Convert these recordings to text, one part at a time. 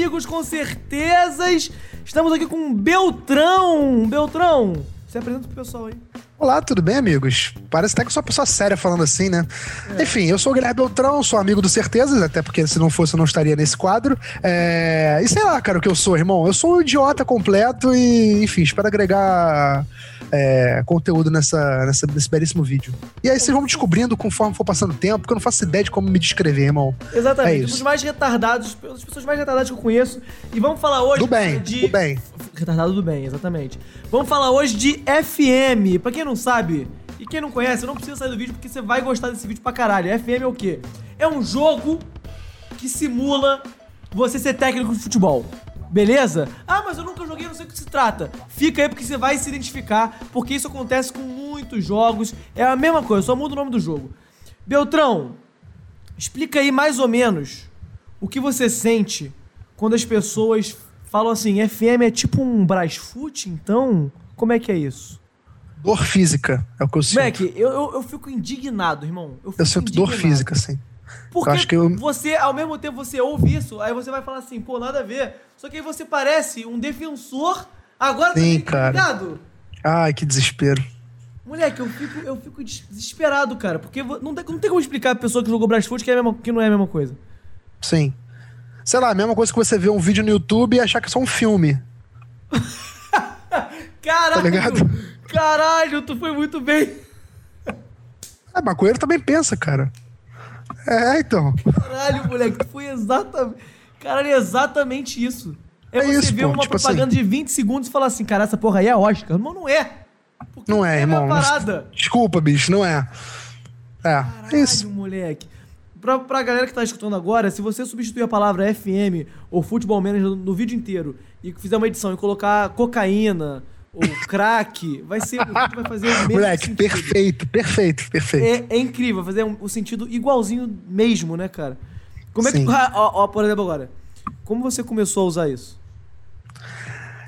amigos com certezas. Estamos aqui com Beltrão. Beltrão, se apresenta pro pessoal aí. Olá, tudo bem, amigos? Parece até que eu sou uma pessoa séria falando assim, né? É. Enfim, eu sou o Guilherme Beltrão, sou amigo do Certezas, até porque se não fosse eu não estaria nesse quadro. É... E sei lá, cara, o que eu sou, irmão. Eu sou um idiota completo e, enfim, espero agregar é, conteúdo nessa, nessa, nesse belíssimo vídeo. E aí vocês vão descobrindo conforme for passando o tempo, porque eu não faço ideia de como me descrever, irmão. Exatamente, é um dos mais retardados, as pessoas mais retardadas que eu conheço. E vamos falar hoje do bem, de. Do bem. Retardado do bem, exatamente. Vamos falar hoje de FM. Pra quem não sabe, e quem não conhece, não precisa sair do vídeo porque você vai gostar desse vídeo pra caralho. FM é o quê? É um jogo que simula você ser técnico de futebol. Beleza? Ah, mas eu nunca joguei, não sei o que se trata. Fica aí porque você vai se identificar, porque isso acontece com muitos jogos. É a mesma coisa, só muda o nome do jogo. Beltrão, explica aí mais ou menos o que você sente quando as pessoas falam assim, FM é tipo um Brasfoot, então como é que é isso? Dor física, é o que eu sinto. Mac, eu, eu, eu fico indignado, irmão. Eu, eu sinto indignado. dor física, sim. Porque eu acho que eu... você, ao mesmo tempo, você ouve isso, aí você vai falar assim, pô, nada a ver. Só que aí você parece um defensor, agora sim, tá cara. ligado? Ai, que desespero. Moleque, eu fico, eu fico desesperado, cara, porque não tem, não tem como explicar a pessoa que jogou Brasfoot que, é que não é a mesma coisa. Sim sei lá, a mesma coisa que você vê um vídeo no YouTube e achar que é só um filme. Caralho! Tá ligado? Caralho, tu foi muito bem. É, maconheiro também pensa, cara. É, então. Caralho, moleque, tu foi exatamente. Caralho, é exatamente isso. É, é você isso, ver pô, uma tipo assim- propaganda assim... de 20 segundos e falar assim, cara, essa porra aí é Oscar. Irmão, não é. Porque não é, é irmão. Parada. Desculpa, bicho, não é. É, é Caralho, é isso. moleque. Pra, pra galera que tá escutando agora, se você substituir a palavra FM ou Futebol Manager no vídeo inteiro e fizer uma edição e colocar cocaína ou crack, vai ser. vai fazer o mesmo Moleque, sentido. perfeito, perfeito, perfeito. É, é incrível, fazer um, o sentido igualzinho mesmo, né, cara? Como é Sim. que. Ó, ó, por exemplo, agora. Como você começou a usar isso?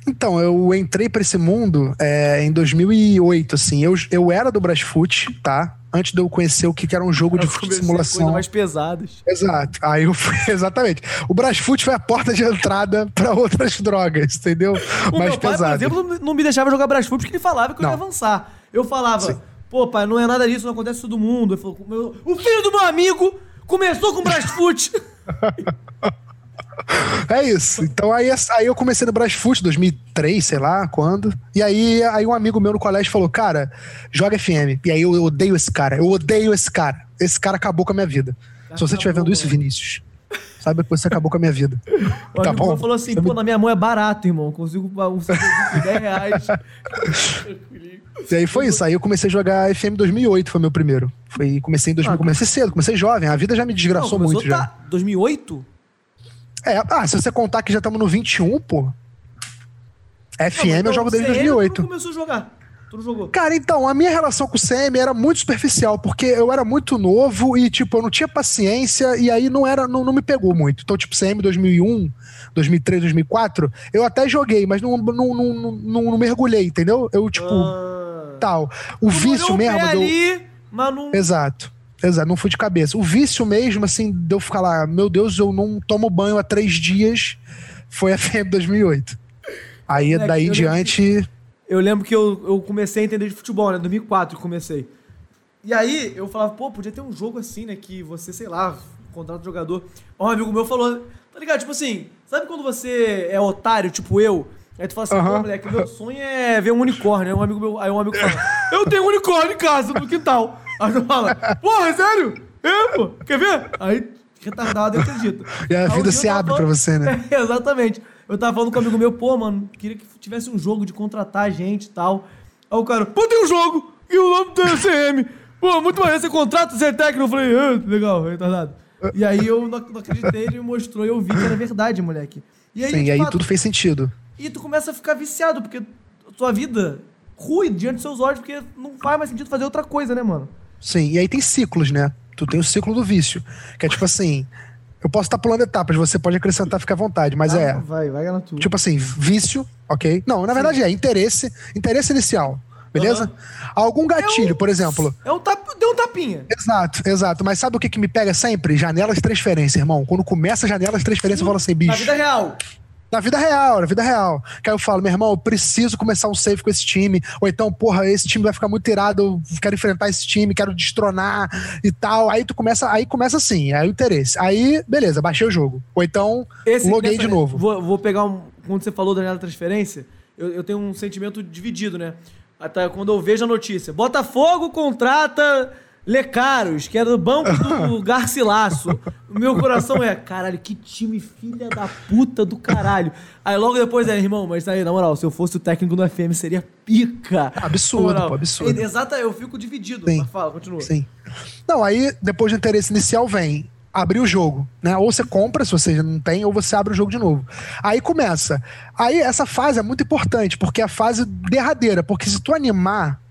Então, eu entrei para esse mundo é, em 2008, assim. Eu, eu era do Brasfoot, tá? Antes de eu conhecer o que era um jogo eu de simulação. Mais pesadas. Exato. Aí eu fui, exatamente. O Brasfoot foi a porta de entrada para outras drogas, entendeu? O mais meu pai, por exemplo, não me deixava jogar Brasfoot porque ele falava que eu não. ia avançar. Eu falava, Sim. pô, pai, não é nada disso, não acontece todo mundo. Ele falou, o filho do meu amigo começou com Brasfoot. É isso. Então aí, aí eu comecei no Brasfoot 2003, sei lá quando. E aí, aí um amigo meu no colégio falou: Cara, joga FM. E aí eu, eu odeio esse cara. Eu odeio esse cara. Esse cara acabou com a minha vida. Se você estiver vendo isso, Vinícius, saiba que você acabou com a minha vida. O tá bom? falou assim: pô, na minha mão é barato, irmão. Consigo um de 10 reais. e aí foi isso. Aí eu comecei a jogar FM 2008, foi meu primeiro. Foi, comecei em 2000. Ah, comecei cedo, comecei jovem. A vida já me desgraçou não, muito. Tá, já. 2008? É, ah, se você contar que já estamos no 21, pô. FM não, eu jogo desde 2008. Como começou a jogar? Jogou? Cara, então, a minha relação com o CM era muito superficial, porque eu era muito novo e, tipo, eu não tinha paciência e aí não era, não, não me pegou muito. Então, tipo, CM 2001, 2003, 2004, eu até joguei, mas não, não, não, não, não mergulhei, entendeu? Eu, tipo, ah. tal. O tu vício mesmo. Ali, mas não... Exato. Exato, não fui de cabeça. O vício mesmo, assim, de eu ficar lá, meu Deus, eu não tomo banho há três dias, foi a febre 2008. Aí, é, daí em diante... eu lembro que eu, eu comecei a entender de futebol, né? 2004 que comecei. E aí, eu falava, pô, podia ter um jogo assim, né? Que você, sei lá, contrata jogador. Um amigo meu falou, tá ligado? Tipo assim, sabe quando você é otário, tipo eu... Aí tu fala assim, uhum. pô, moleque, meu sonho é ver um unicórnio. Aí um amigo meu, aí um amigo fala, eu tenho um unicórnio em casa, no quintal. Aí tu fala, porra, é sério? É, pô, quer ver? Aí, retardado, acredita. E a vida se abre falando... pra você, né? É, exatamente. Eu tava falando com um amigo meu, pô, mano, queria que tivesse um jogo de contratar gente e tal. Aí o cara, pô, tem um jogo! E o nome do CM. Pô, muito mais, você contrata, é técnico. Eu falei, ah, legal, retardado. E aí eu não, acreditei, ele me mostrou e eu vi que era verdade, moleque. E aí, Sim, e aí fato, tudo fez sentido. E tu começa a ficar viciado, porque tua vida rui diante dos seus olhos, porque não faz mais sentido fazer outra coisa, né, mano? Sim, e aí tem ciclos, né? Tu tem o ciclo do vício, que é tipo assim, eu posso estar pulando etapas, você pode acrescentar, fica à vontade, mas ah, é. Vai, vai na tua. Tipo assim, vício, ok? Não, na verdade Sim. é interesse, interesse inicial. beleza? Algum gatilho, por exemplo. É um tap, deu um tapinha. Exato, exato. Mas sabe o que, que me pega sempre? Janela de transferência, irmão. Quando começa a janela de transferência, eu falo assim, bicho. Na vida real. Na vida real, na vida real. Que aí eu falo, meu irmão, eu preciso começar um save com esse time. Ou então, porra, esse time vai ficar muito irado, eu quero enfrentar esse time, quero destronar e tal. Aí tu começa, aí começa assim, aí o interesse. Aí, beleza, baixei o jogo. Ou então, Esse- loguei nessa- de novo. Vou, vou pegar um. Quando você falou da janela transferência, eu, eu tenho um sentimento dividido, né? Até quando eu vejo a notícia. Botafogo contrata Lecaros, que era do banco do Garcilasso. Meu coração é, caralho, que time filha da puta do caralho. Aí logo depois é, irmão, mas aí, na moral, se eu fosse o técnico do FM, seria pica. Absurdo, pô, absurdo. É, Exato, eu fico dividido. Sim. Mas fala, continua. Sim. Não, aí depois do interesse inicial vem abrir o jogo, né? Ou você compra, se você já não tem, ou você abre o jogo de novo. Aí começa. Aí essa fase é muito importante, porque é a fase derradeira, porque se tu animar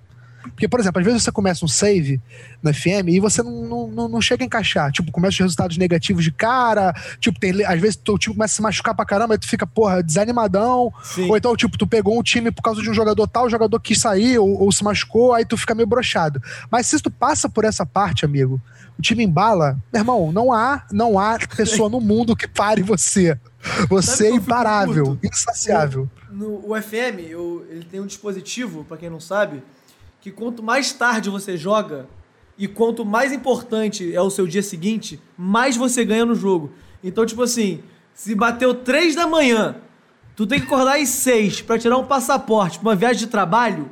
porque, por exemplo, às vezes você começa um save no FM e você não, não, não- chega a encaixar. Tipo, começa os resultados negativos de cara. Tipo, tem, às vezes teu time começa a se machucar pra caramba, aí tu fica, porra, desanimadão. Sim. Ou então, tipo, tu pegou um time por causa de um jogador tal, o jogador quis sair ou, ou se machucou, aí tu fica meio broxado. Mas se tu passa por essa parte, amigo, o time embala, meu irmão, não há, não há pessoa no mundo que pare você. Você é imparável, insaciável. No o FM, eu- ele tem um dispositivo, pra quem não sabe, que quanto mais tarde você joga e quanto mais importante é o seu dia seguinte, mais você ganha no jogo. Então, tipo assim, se bateu 3 da manhã, tu tem que acordar às 6 pra tirar um passaporte pra uma viagem de trabalho,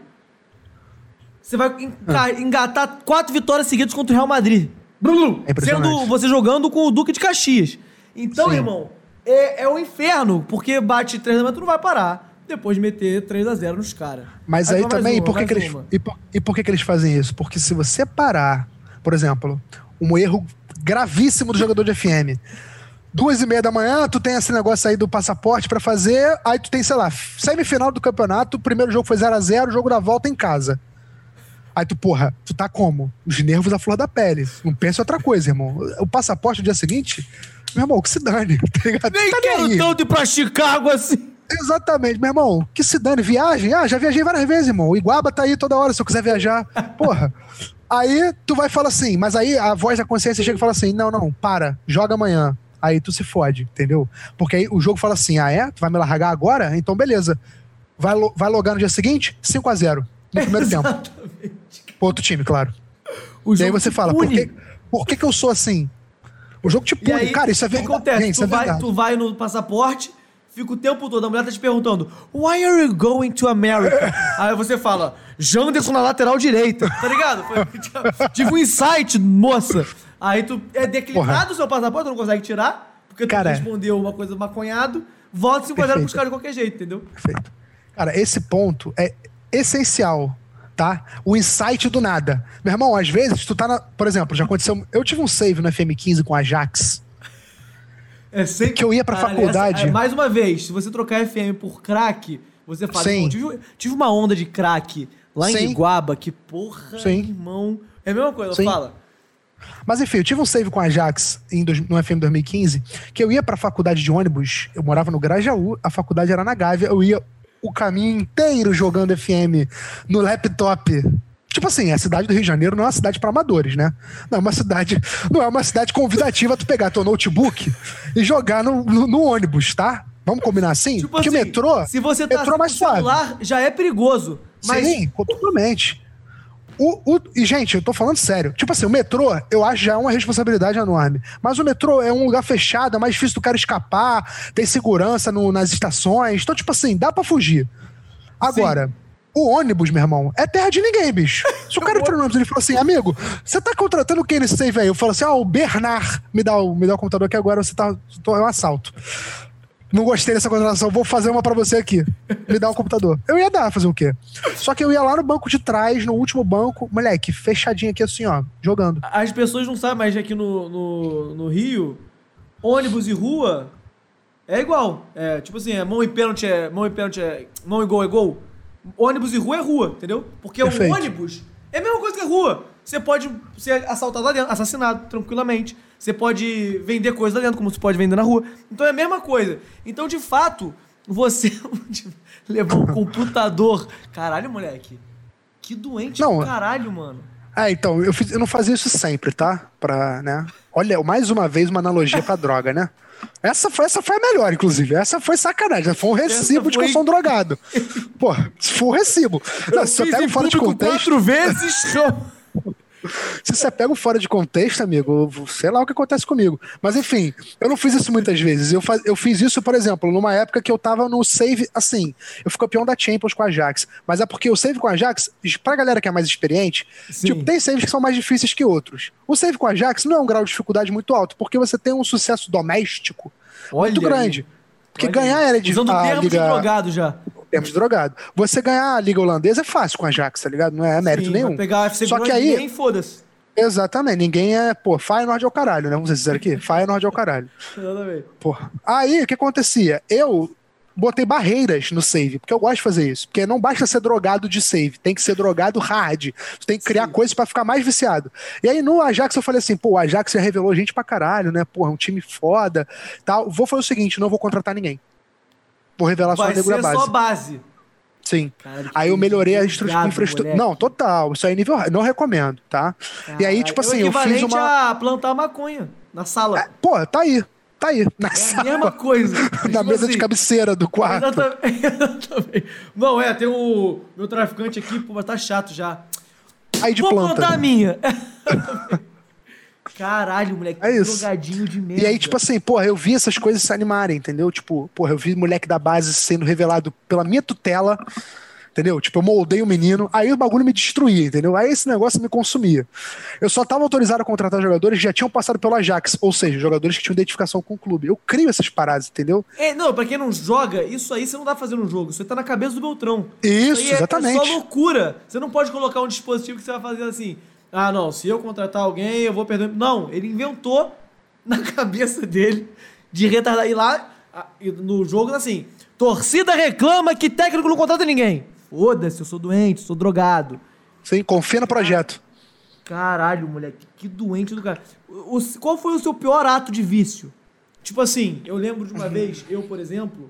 você vai enca- engatar quatro vitórias seguidas contra o Real Madrid. Brum, É sendo você jogando com o Duque de Caxias. Então, Sim. irmão, é, é o inferno, porque bate 3 da manhã, tu não vai parar. Depois de meter 3 a 0 nos caras. Mas aí, mais também, uma, por que, que eles, e, por, e por que, que eles fazem isso? Porque se você parar, por exemplo, um erro gravíssimo do jogador de FM. Duas e meia da manhã, tu tem esse negócio aí do passaporte pra fazer, aí tu tem, sei lá, semifinal do campeonato, o primeiro jogo foi 0 a 0 o jogo da volta em casa. Aí tu, porra, tu tá como? Os nervos à flor da pele. Não pensa em outra coisa, irmão. O passaporte no dia seguinte, meu irmão, que se dane. Tá ligado? Nem Tá quero aí. tanto ir pra Chicago assim. Exatamente, meu irmão. Que se dane. Viagem? Ah, já viajei várias vezes, irmão. O Iguaba tá aí toda hora se eu quiser viajar. Porra. Aí tu vai falar assim, mas aí a voz da consciência chega e fala assim: não, não, para, joga amanhã. Aí tu se fode, entendeu? Porque aí o jogo fala assim: ah, é? Tu vai me largar agora? Então beleza. Vai, lo- vai logar no dia seguinte? 5 a 0 no primeiro tempo. Pro outro time, claro. O E aí você fala: por pune. que, por que, que eu sou assim? O jogo te pune. aí, Cara, isso é o que verdade. acontece? Gente, isso tu, é vai, verdade. tu vai no passaporte, fica o tempo todo, a mulher tá te perguntando, Why are you going to America? aí você fala, Janderson na lateral direita, tá ligado? Foi- Tive um insight, moça. Aí tu é declinado o seu passaporte, tu não consegue tirar, porque tu Cara, respondeu uma coisa maconhado, volta 5 a 0 pros caras de qualquer jeito, entendeu? Perfeito. Cara, esse ponto é essencial, tá? O insight do nada. Meu irmão, às vezes tu tá na. Por exemplo, já aconteceu. Eu tive um save no FM15 com a Ajax. É sempre... Que eu ia pra faculdade. essa- é, mais uma vez, se você trocar FM por crack, você fala, Sim. tive, tive uma onda de crack lá em Sim. Iguaba, que porra, Sim. irmão. É a mesma coisa, Sim. fala. Mas enfim, eu tive um save com a Ajax em dois- no FM 2015, que eu ia pra faculdade de ônibus, eu morava no Grajaú, a faculdade era na Gávea, eu ia o caminho inteiro jogando FM no laptop. Tipo assim, a cidade do Rio de Janeiro não é uma cidade pra amadores, né? Não é uma cidade, não é uma cidade convidativa tu pegar teu notebook e jogar no, no- no ônibus, tá? Vamos combinar assim? Tipo Porque assim, o metrô, se você tá metrô é mais suave. celular, já é perigoso. Mas Sim, totalmente. O, o- e, gente, eu tô falando sério. Tipo assim, o metrô, eu acho já é uma responsabilidade enorme. Mas o metrô é um lugar fechado, é mais difícil do cara escapar, tem segurança no- nas estações. Então, tipo assim, dá pra fugir. Agora, o ônibus, meu irmão, é terra de ninguém, bicho. Se o cara entrou no ônibus ele falou assim, amigo, você tá contratando quem nesse save aí? Eu falo assim, ah, o Bernard me dá o, me dá o computador aqui agora, você tá. tô- É um assalto. Não gostei dessa contratação, vou fazer uma pra você aqui. Me dá um computador. Eu ia dar, fazer o quê? Só que eu ia lá no banco de trás, no último banco, moleque, fechadinho aqui assim, ó, jogando. as pessoas não sabem, mas aqui no, no, no Rio, ônibus e rua é igual. É, tipo assim, é mão e pênalti é. Mão e pênalti é. Mão e gol é gol. Ônibus e rua é rua, entendeu? Porque Perfeito. o ônibus é a mesma coisa que a rua. Você pode ser assaltado lá dentro, assassinado tranquilamente. Você pode vender coisa lá dentro, como você pode vender na rua. Então é a mesma coisa. Então, de fato, você levou um computador. Caralho, moleque. Que doente Não, do caralho, mano. Ah, então, eu, fiz- eu não fazia isso sempre, tá? Pra, né? Olha, mais uma vez uma analogia pra droga, né? Essa foi, essa foi a melhor, inclusive. Essa foi sacanagem. Foi um recibo de que eu foi- sou um drogado. Pô, se for um recibo. Não, se você Fiz pega em fora de contexto. quatro vezes. Se você pega o fora de contexto, amigo, sei lá o que acontece comigo. Mas enfim, eu não fiz isso muitas vezes. Eu, faz- eu fiz isso, por exemplo, numa época que eu tava no save, assim, eu fui campeão da Champions com a Ajax. Mas é porque o save com a Ajax, pra galera que é mais experiente, Sim. tipo, tem saves que são mais difíceis que outros. O save com a Ajax não é um grau de dificuldade muito alto, porque você tem um sucesso doméstico Olha muito aí. grande. Porque Olha ganhar era de Usando o a termo liga, de drogado já. Termos de drogado. Você ganhar a liga holandesa é fácil com a Ajax, tá ligado? Não é mérito Sim, nenhum. Pegar o FC Só que aí- ninguém, foda-se. Exatamente, ninguém é, pô, Feyenoord é o caralho, né? Vamos ser sinceros aqui, Feyenoord é o caralho. Exatamente. Porra. Aí, o que acontecia? Eu botei barreiras no save, porque eu gosto de fazer isso. Porque não basta ser drogado de save, tem que ser drogado hard. Você tem que criar Sim. coisas pra ficar mais viciado. E aí no Ajax eu falei assim, pô, o Ajax já revelou gente pra caralho, né? Porra, um time foda, tal. Vou fazer o seguinte, não vou contratar ninguém. Vou revelar só a negura só base. base. Sim. Caralho, Aí eu melhorei a drogado, estru- infraestrutura. Não, total. Isso aí é nível. Não recomendo, tá? e aí, tipo É assim, eu fiz uma. a plantar maconha na sala. É, Pô, tá aí. Tá aí. Na É a sala. mesma coisa. na Tipo mesa de assim, cabeceira do quarto. Exatamente. exatamente. Não, é, tem o meu traficante aqui, pô, mas tá chato já. Aí de Vou planta. plantar a minha. Caralho, moleque, É isso. drogadinho de merda. E aí, tipo assim, porra, eu vi essas coisas se animarem, entendeu? Tipo, porra, eu vi moleque da base sendo revelado pela minha tutela, entendeu? Tipo, eu moldei o menino, aí o bagulho me destruía, entendeu? Aí esse negócio me consumia. Eu só tava autorizado a contratar jogadores que já tinham passado pelo Ajax, ou seja, jogadores que tinham identificação com o clube. Eu crio essas paradas, entendeu? É, não, pra quem não joga, isso aí você não tá fazendo um jogo, isso aí tá na cabeça do Beltrão. Isso, aí é- É exatamente. só loucura. Você não pode colocar um dispositivo que você vai fazer assim. Ah, não, se eu contratar alguém, eu vou perder. Não, ele inventou na cabeça dele de retardar. E lá, no jogo, assim, torcida reclama que técnico não contrata ninguém. Foda-se, eu sou doente, sou drogado. Sim, confia no projeto. Caralho, moleque, que doente do cara. O- o- qual foi o seu pior ato de vício? Tipo assim, eu lembro de uma vez, eu, por exemplo,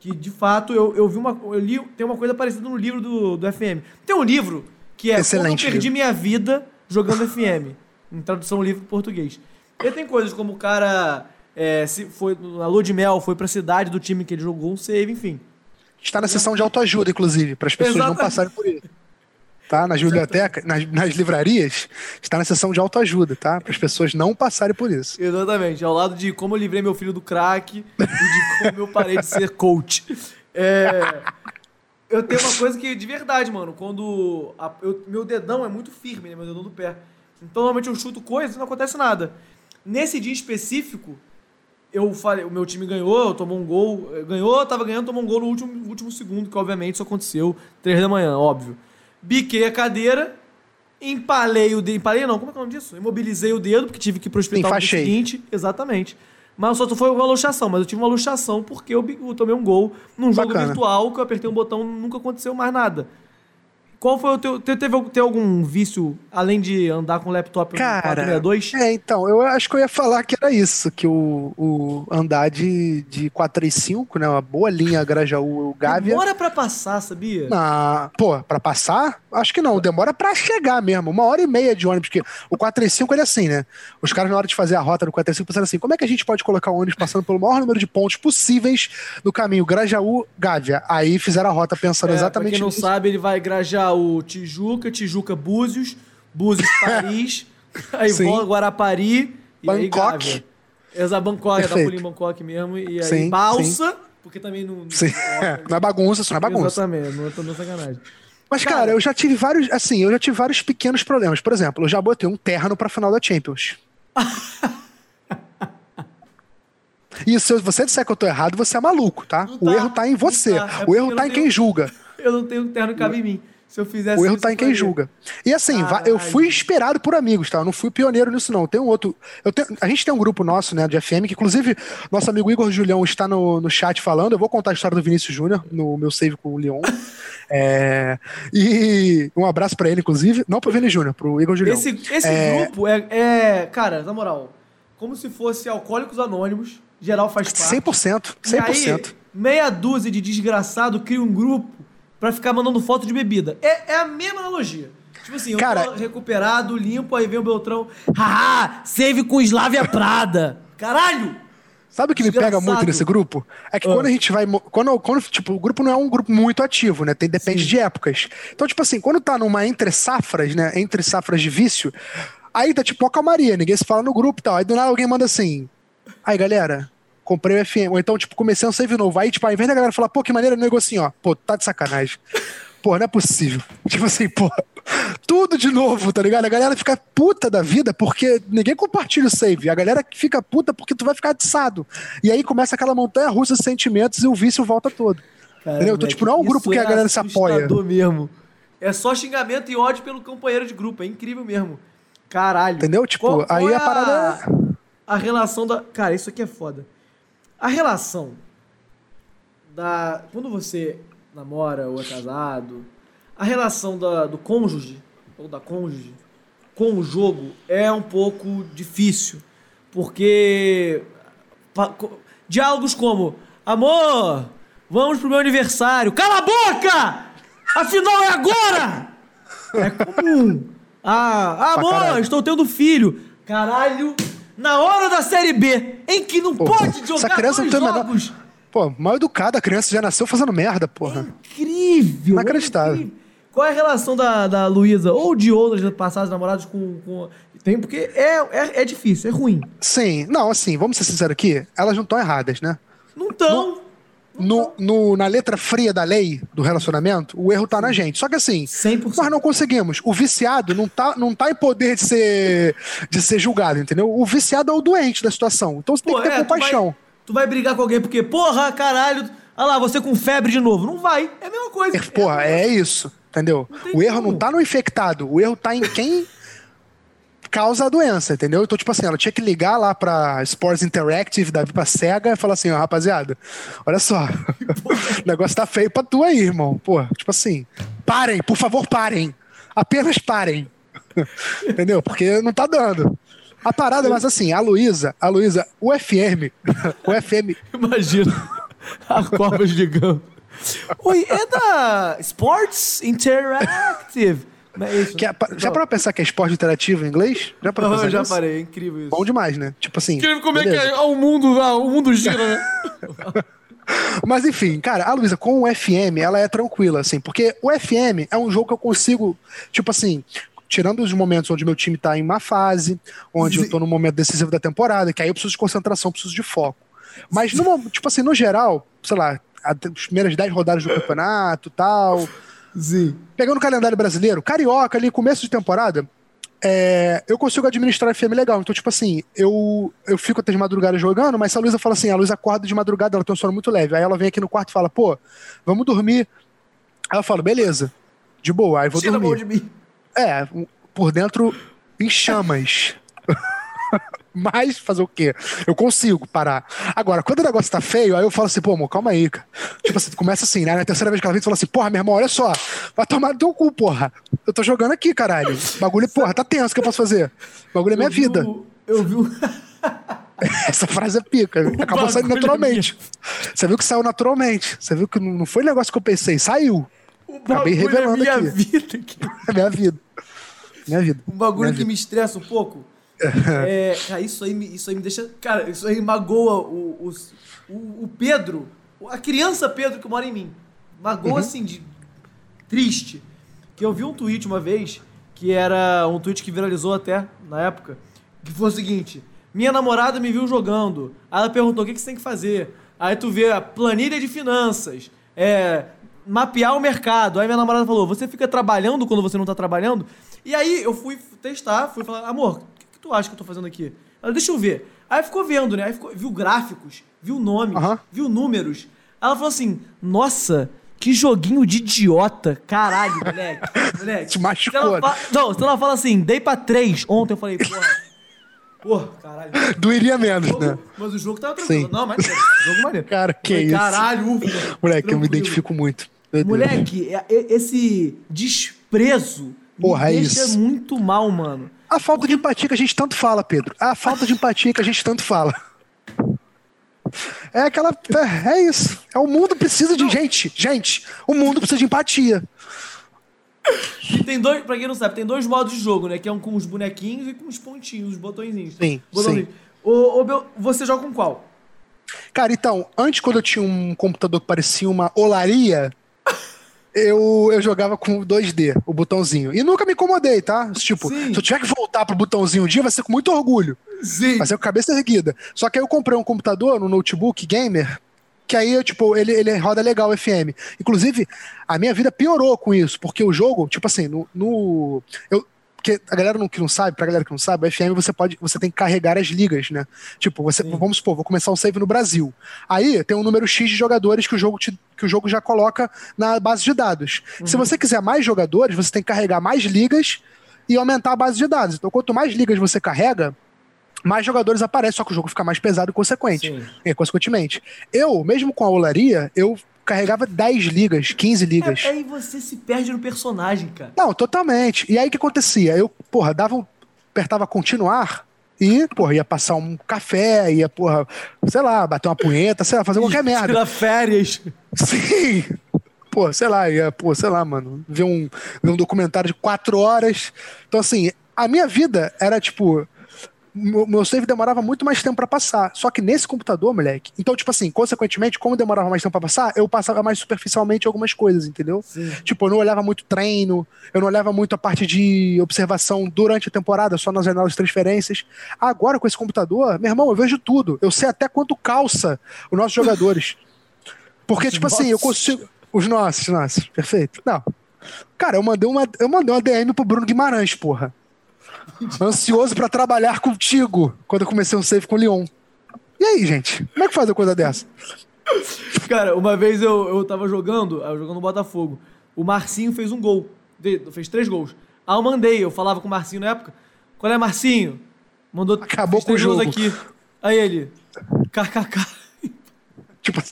que de fato eu, eu vi uma. Eu li, tem uma coisa parecida no livro do, do FM. Tem um livro que é Excelente Como eu perdi livro. minha vida jogando FM. Em tradução livre em português. E tem coisas como o cara é, se foi na lua de mel, foi pra cidade do time que ele jogou um save, enfim. Está na sessão de autoajuda, inclusive, para as pessoas não Exatamente. passarem por isso. Tá? Nas bibliotecas, nas, nas livrarias, está na sessão de autoajuda, tá? Para as pessoas não passarem por isso. Exatamente, ao lado de como eu livrei meu filho do crack e de como eu parei de ser coach. É, eu tenho uma coisa que, de verdade, mano, quando a- eu- meu dedão é muito firme, né, meu dedão do pé. Então, normalmente eu chuto coisas e não acontece nada. Nesse dia específico, eu falei, o meu time ganhou, tomou um gol, eh, ganhou, tava ganhando, tomou um gol no último, último segundo, que obviamente isso aconteceu, três da manhã, óbvio. Biquei a cadeira, empalei o dedo, empalei não, como é que é o nome disso? Imobilizei o dedo, porque tive que ir pro hospital no seguinte, exatamente. Mas só foi uma luxação, mas eu tive uma luxação porque eu, tomei um gol num jogo Bacana. virtual, que eu apertei um botão nunca aconteceu mais nada. Qual foi o teu. te- Teve, tem algum vício, além de andar com o laptop Cara, 462? É, então, eu acho que eu ia falar que era isso, que o, o andar de, de 435, né, uma boa linha Grajaú Gávea, Demora pra passar, sabia? na, pô, pra passar, acho que não, demora pra chegar mesmo, uma hora e meia de ônibus, porque o 435 ele é assim, né, os caras na hora de fazer a rota do 435 pensaram assim, como é que a gente pode colocar o ônibus passando pelo maior número de pontos possíveis no caminho Grajaú Gávea, aí fizeram a rota pensando É, exatamente Pra quem não nisso. sabe, ele vai grajar o Tijuca, Tijuca Búzios, Búzios Paris, aí Sim. volta Guarapari e aí Bangkok. Essa Bangkok, é da. Pulim Bangkok mesmo, e aí Sim, Balsa, porque também não... Sim, não é bagunça, isso não é bagunça. Exatamente, não é tô sacanagem. Mas, cara, Cara- eu já tive vários, assim, eu já tive vários pequenos problemas. Por exemplo, eu já botei um terno pra final da Champions. E se você disser que eu tô errado, você é maluco, tá? Não o tá, erro tá em não você. tá. É o erro tá não em quem tenho- julga. Eu não tenho terno que cabe em mim. Se eu fizesse O erro tá em quem julga. E assim, va- eu fui Caralho. inspirado por amigos, tá? Eu não fui pioneiro nisso, não. Tem um outro. Tenho- a gente tem um grupo nosso, né, de FM, que inclusive nosso amigo Igor Julião está no, no chat falando. Eu vou contar a história do Vinícius Júnior no meu save com o Leon. É, e um abraço pra ele, inclusive. Não pro Vini Júnior, pro Igor Julião. Esse, esse É. grupo é, é, cara, na moral, como se fosse Alcoólicos Anônimos, geral faz parte. 100%. E aí, 100%. meia dúzia de desgraçado cria um grupo pra ficar mandando foto de bebida. É, é a mesma analogia. Tipo assim, eu Cara- tô recuperado, limpo, aí vem o Beltrão. Haha, save com Slavia Prada. Caralho! Sabe o que me pega Desgraçado. muito nesse grupo? É que Ah. quando a gente vai. Quando, quando, tipo, o grupo não é um grupo muito ativo, né? Tem, depende Sim. de épocas. Então, tipo assim, quando tá numa entre safras, né? Entre safras de vício, aí tá tipo uma calmaria, ninguém se fala no grupo e tal. Aí do nada alguém manda assim. Aí, galera, comprei o FM. Ou então, tipo, comecei um save novo. Aí, tipo, ao invés da galera falar, pô, que maneiro, negocinho, ó. Pô, tá de sacanagem. Pô, não é possível. Tipo assim, pô, tudo de novo, tá ligado? A galera fica puta da vida porque ninguém compartilha o save. A galera fica puta porque tu vai ficar atiçado. E aí começa aquela montanha russa de sentimentos e o vício volta todo. Cara, Entendeu? Então, tipo, não é um grupo que a galera se apoia. mesmo. É só xingamento e ódio pelo companheiro de grupo. É incrível mesmo. Caralho. Entendeu? Tipo, Qual- qual aí é a parada A relação da. Cara, isso aqui é foda. A relação da. Quando você namora ou é casado, a relação da, do cônjuge, ou da cônjuge, com o jogo é um pouco difícil. Porque. pa- Diálogos como: Amor, vamos pro meu aniversário. Cala a boca! Afinal é agora! É comum. Ah, amor, estou tendo filho. Caralho, na hora da série B, em que não Pô, pode essa jogar criança dois não a menor- jogos. Pô, mal educada, a criança já nasceu fazendo merda, porra. Incrível! Inacreditável. é incrível. Qual é a relação da, da Luísa ou de outras passadas namoradas com. com... Tem, porque é, é, é difícil, é ruim. Sim, não, assim, vamos ser sinceros aqui, elas não estão erradas, né? Não tão. No, no- na letra fria da lei do relacionamento, o erro tá na gente. Só que assim, 100%. nós não conseguimos. O viciado não tá, não tá em poder de ser, de ser julgado, entendeu? O viciado é o doente da situação. Então você tem Pô, que ter é, tu compaixão. vai, tu vai brigar com alguém porque, porra, caralho, olha lá, você com febre de novo. Não vai. É a mesma coisa. É, Porra, é isso, entendeu? Tem O erro como. não tá no infectado, o erro tá em quem causa a doença, entendeu? Então, tipo assim, ela tinha que ligar lá pra Sports Interactive, da pra SEGA e falar assim, ó, rapaziada, olha só, o negócio tá feio pra tu aí, irmão. Pô, tipo assim, parem, por favor, parem. Apenas parem. entendeu? Porque não tá dando. A parada, mas assim, a Luísa, a Luísa, o FM, o FM Imagina a Copa gigante. Oi, é da Sports Interactive. Não é isso, Que é, já para pensar que é esporte interativo em inglês? Já para Aham, pensar já nisso? parei, é incrível isso. Bom demais, né? Tipo assim. Incrível como é que beleza. é o mundo, ah, o mundo gira, né? Mas enfim, cara, a Luísa com o FM, ela é tranquila, assim, porque o FM é um jogo que eu consigo, tipo assim, tirando os momentos onde meu time tá em má fase, onde eu tô no momento decisivo da temporada, que aí eu preciso de concentração, preciso de foco. Mas, no, tipo assim, no geral, sei lá, as primeiras 10 rodadas do campeonato tal, Sim. pegando o calendário brasileiro, carioca ali, começo de temporada, é, eu consigo administrar FM legal. Então, tipo assim, eu, eu fico até de madrugada jogando, mas se a Luísa fala assim, a Luísa acorda de madrugada, ela tem um sono muito leve. Aí ela vem aqui no quarto e fala, pô, vamos dormir. Aí eu falo, beleza, de boa, aí vou Tira dormir. de mim. É, por dentro em chamas. Mas fazer o quê? Eu consigo parar. Agora, quando o negócio tá feio, aí eu falo assim, pô, amor, calma aí, cara. Tipo assim, começa assim, né? Na terceira vez que ela vem, tu fala assim, porra, meu irmão, olha só, vai tomar no teu cu, porra. Eu tô jogando aqui, caralho. Bagulho, porra, tá tenso, o que eu posso fazer? Bagulho é minha Eu vi vida. o- Eu vi o... Essa frase é pica. Acabou saindo é naturalmente. Você viu que saiu naturalmente. Você viu que não foi um negócio que eu pensei, saiu. O Acabei é revelando minha aqui. vida. É minha vida. Minha vida. Um bagulho Minha que vida. me estressa um pouco. é, cara, isso aí, me, isso aí me deixa. Cara, isso aí magoa o, o, o Pedro, a criança Pedro que mora em mim. Magoa assim, de triste. Que eu vi um tweet uma vez, que era um tweet que viralizou até na época, que foi o seguinte: Minha namorada me viu jogando. Aí ela perguntou o que, que você tem que fazer. Aí tu vê a planilha de finanças, é, mapear o mercado. Aí minha namorada falou: Você fica trabalhando quando você não tá trabalhando? E aí eu fui testar, fui falar: Amor, tu acha que eu tô fazendo aqui? Ela, deixa eu ver. Aí ficou vendo, né? Aí ficou, viu gráficos, viu nomes, Aham. viu números. Ela falou assim: Nossa, que joguinho de idiota. Caralho, moleque. moleque. Te machucou, Se ela né? fa- Não, se ela fala assim, dei pra três ontem, eu falei, porra. Porra, caralho. Doeria menos, Jogo- né? mas o jogo tava tranquilo. Sim. Não, mas jogo maneiro. Cara, que Falei, isso. Caralho, ufa. Moleque, eu me tranquilo. identifico muito. Meu Deus. Moleque, é- é- esse desprezo Porra, me é deixa isso. muito mal, mano. A falta de empatia que a gente tanto fala, Pedro. A falta de empatia que a gente tanto fala. É aquela. É, é isso. É, o mundo precisa de gente. Gente, o mundo precisa de empatia. E tem dois, pra quem não sabe, tem dois modos de jogo, né? Que é um com os bonequinhos e com os pontinhos, os botõezinhos. Sim, sim. Ô, ô, Bel, você joga com qual? Cara, então, antes quando eu tinha um computador que parecia uma olaria, eu, eu jogava com 2D, o botãozinho. E nunca me incomodei, tá? Tipo, Sim. se eu tiver que voltar pro botãozinho um dia, vai ser com muito orgulho. Sim. Vai ser com a cabeça erguida. Só que aí eu comprei um computador, um notebook gamer, que aí, tipo, ele, ele roda legal FM. Inclusive, a minha vida piorou com isso, porque o jogo, tipo assim, no. no eu, porque a galera não, que não sabe, pra galera que não sabe, o FM você pode, você tem que carregar as ligas, né? Tipo, você, Sim. vamos supor, vou começar um save no Brasil. Aí tem um número X de jogadores que o jogo, te- que o jogo já coloca na base de dados. Se você quiser mais jogadores, você tem que carregar mais ligas e aumentar a base de dados. Então, quanto mais ligas você carrega, mais jogadores aparecem, só que o jogo fica mais pesado e consequente. Sim. É, consequentemente. Eu, mesmo com a olaria, eu carregava 10 ligas, 15 ligas. É, aí você se perde no personagem, cara. Não, totalmente. E aí o que acontecia? Eu, porra, dava um, apertava continuar e, porra, ia passar um café, ia, porra, sei lá, bater uma punheta, sei lá, fazer qualquer merda. Tirar férias. Sim. Pô, sei lá, ia, pô, sei lá, mano, ver um, ver um documentário de quatro horas. Então, assim, a minha vida era tipo. Meu meu save demorava muito mais tempo pra passar. Só que nesse computador, moleque. Então, tipo assim, consequentemente, como demorava mais tempo pra passar, eu passava mais superficialmente algumas coisas, entendeu? Sim. Tipo, eu não olhava muito treino, eu não olhava muito a parte de observação durante a temporada, só nas janelas de transferências. Agora, com esse computador, meu irmão, eu vejo tudo. Eu sei até quanto calça os nossos jogadores. Porque, tipo assim, eu consigo. Os nossos, nossos, perfeito. Não. Cara, eu mandei uma, eu mandei uma DM pro Bruno Guimarães, porra. Ansioso pra trabalhar contigo quando eu comecei um save com o Leon. E aí, gente? Como é que faz uma coisa dessa? Cara, uma vez eu, eu tava jogando, eu jogando no Botafogo. O Marcinho fez um gol. Fez três gols. Aí eu mandei, eu falava com o Marcinho na época. Qual é, Marcinho? Mandou Acabou com o jogo. aqui. Aí ele. KKK. Tipo,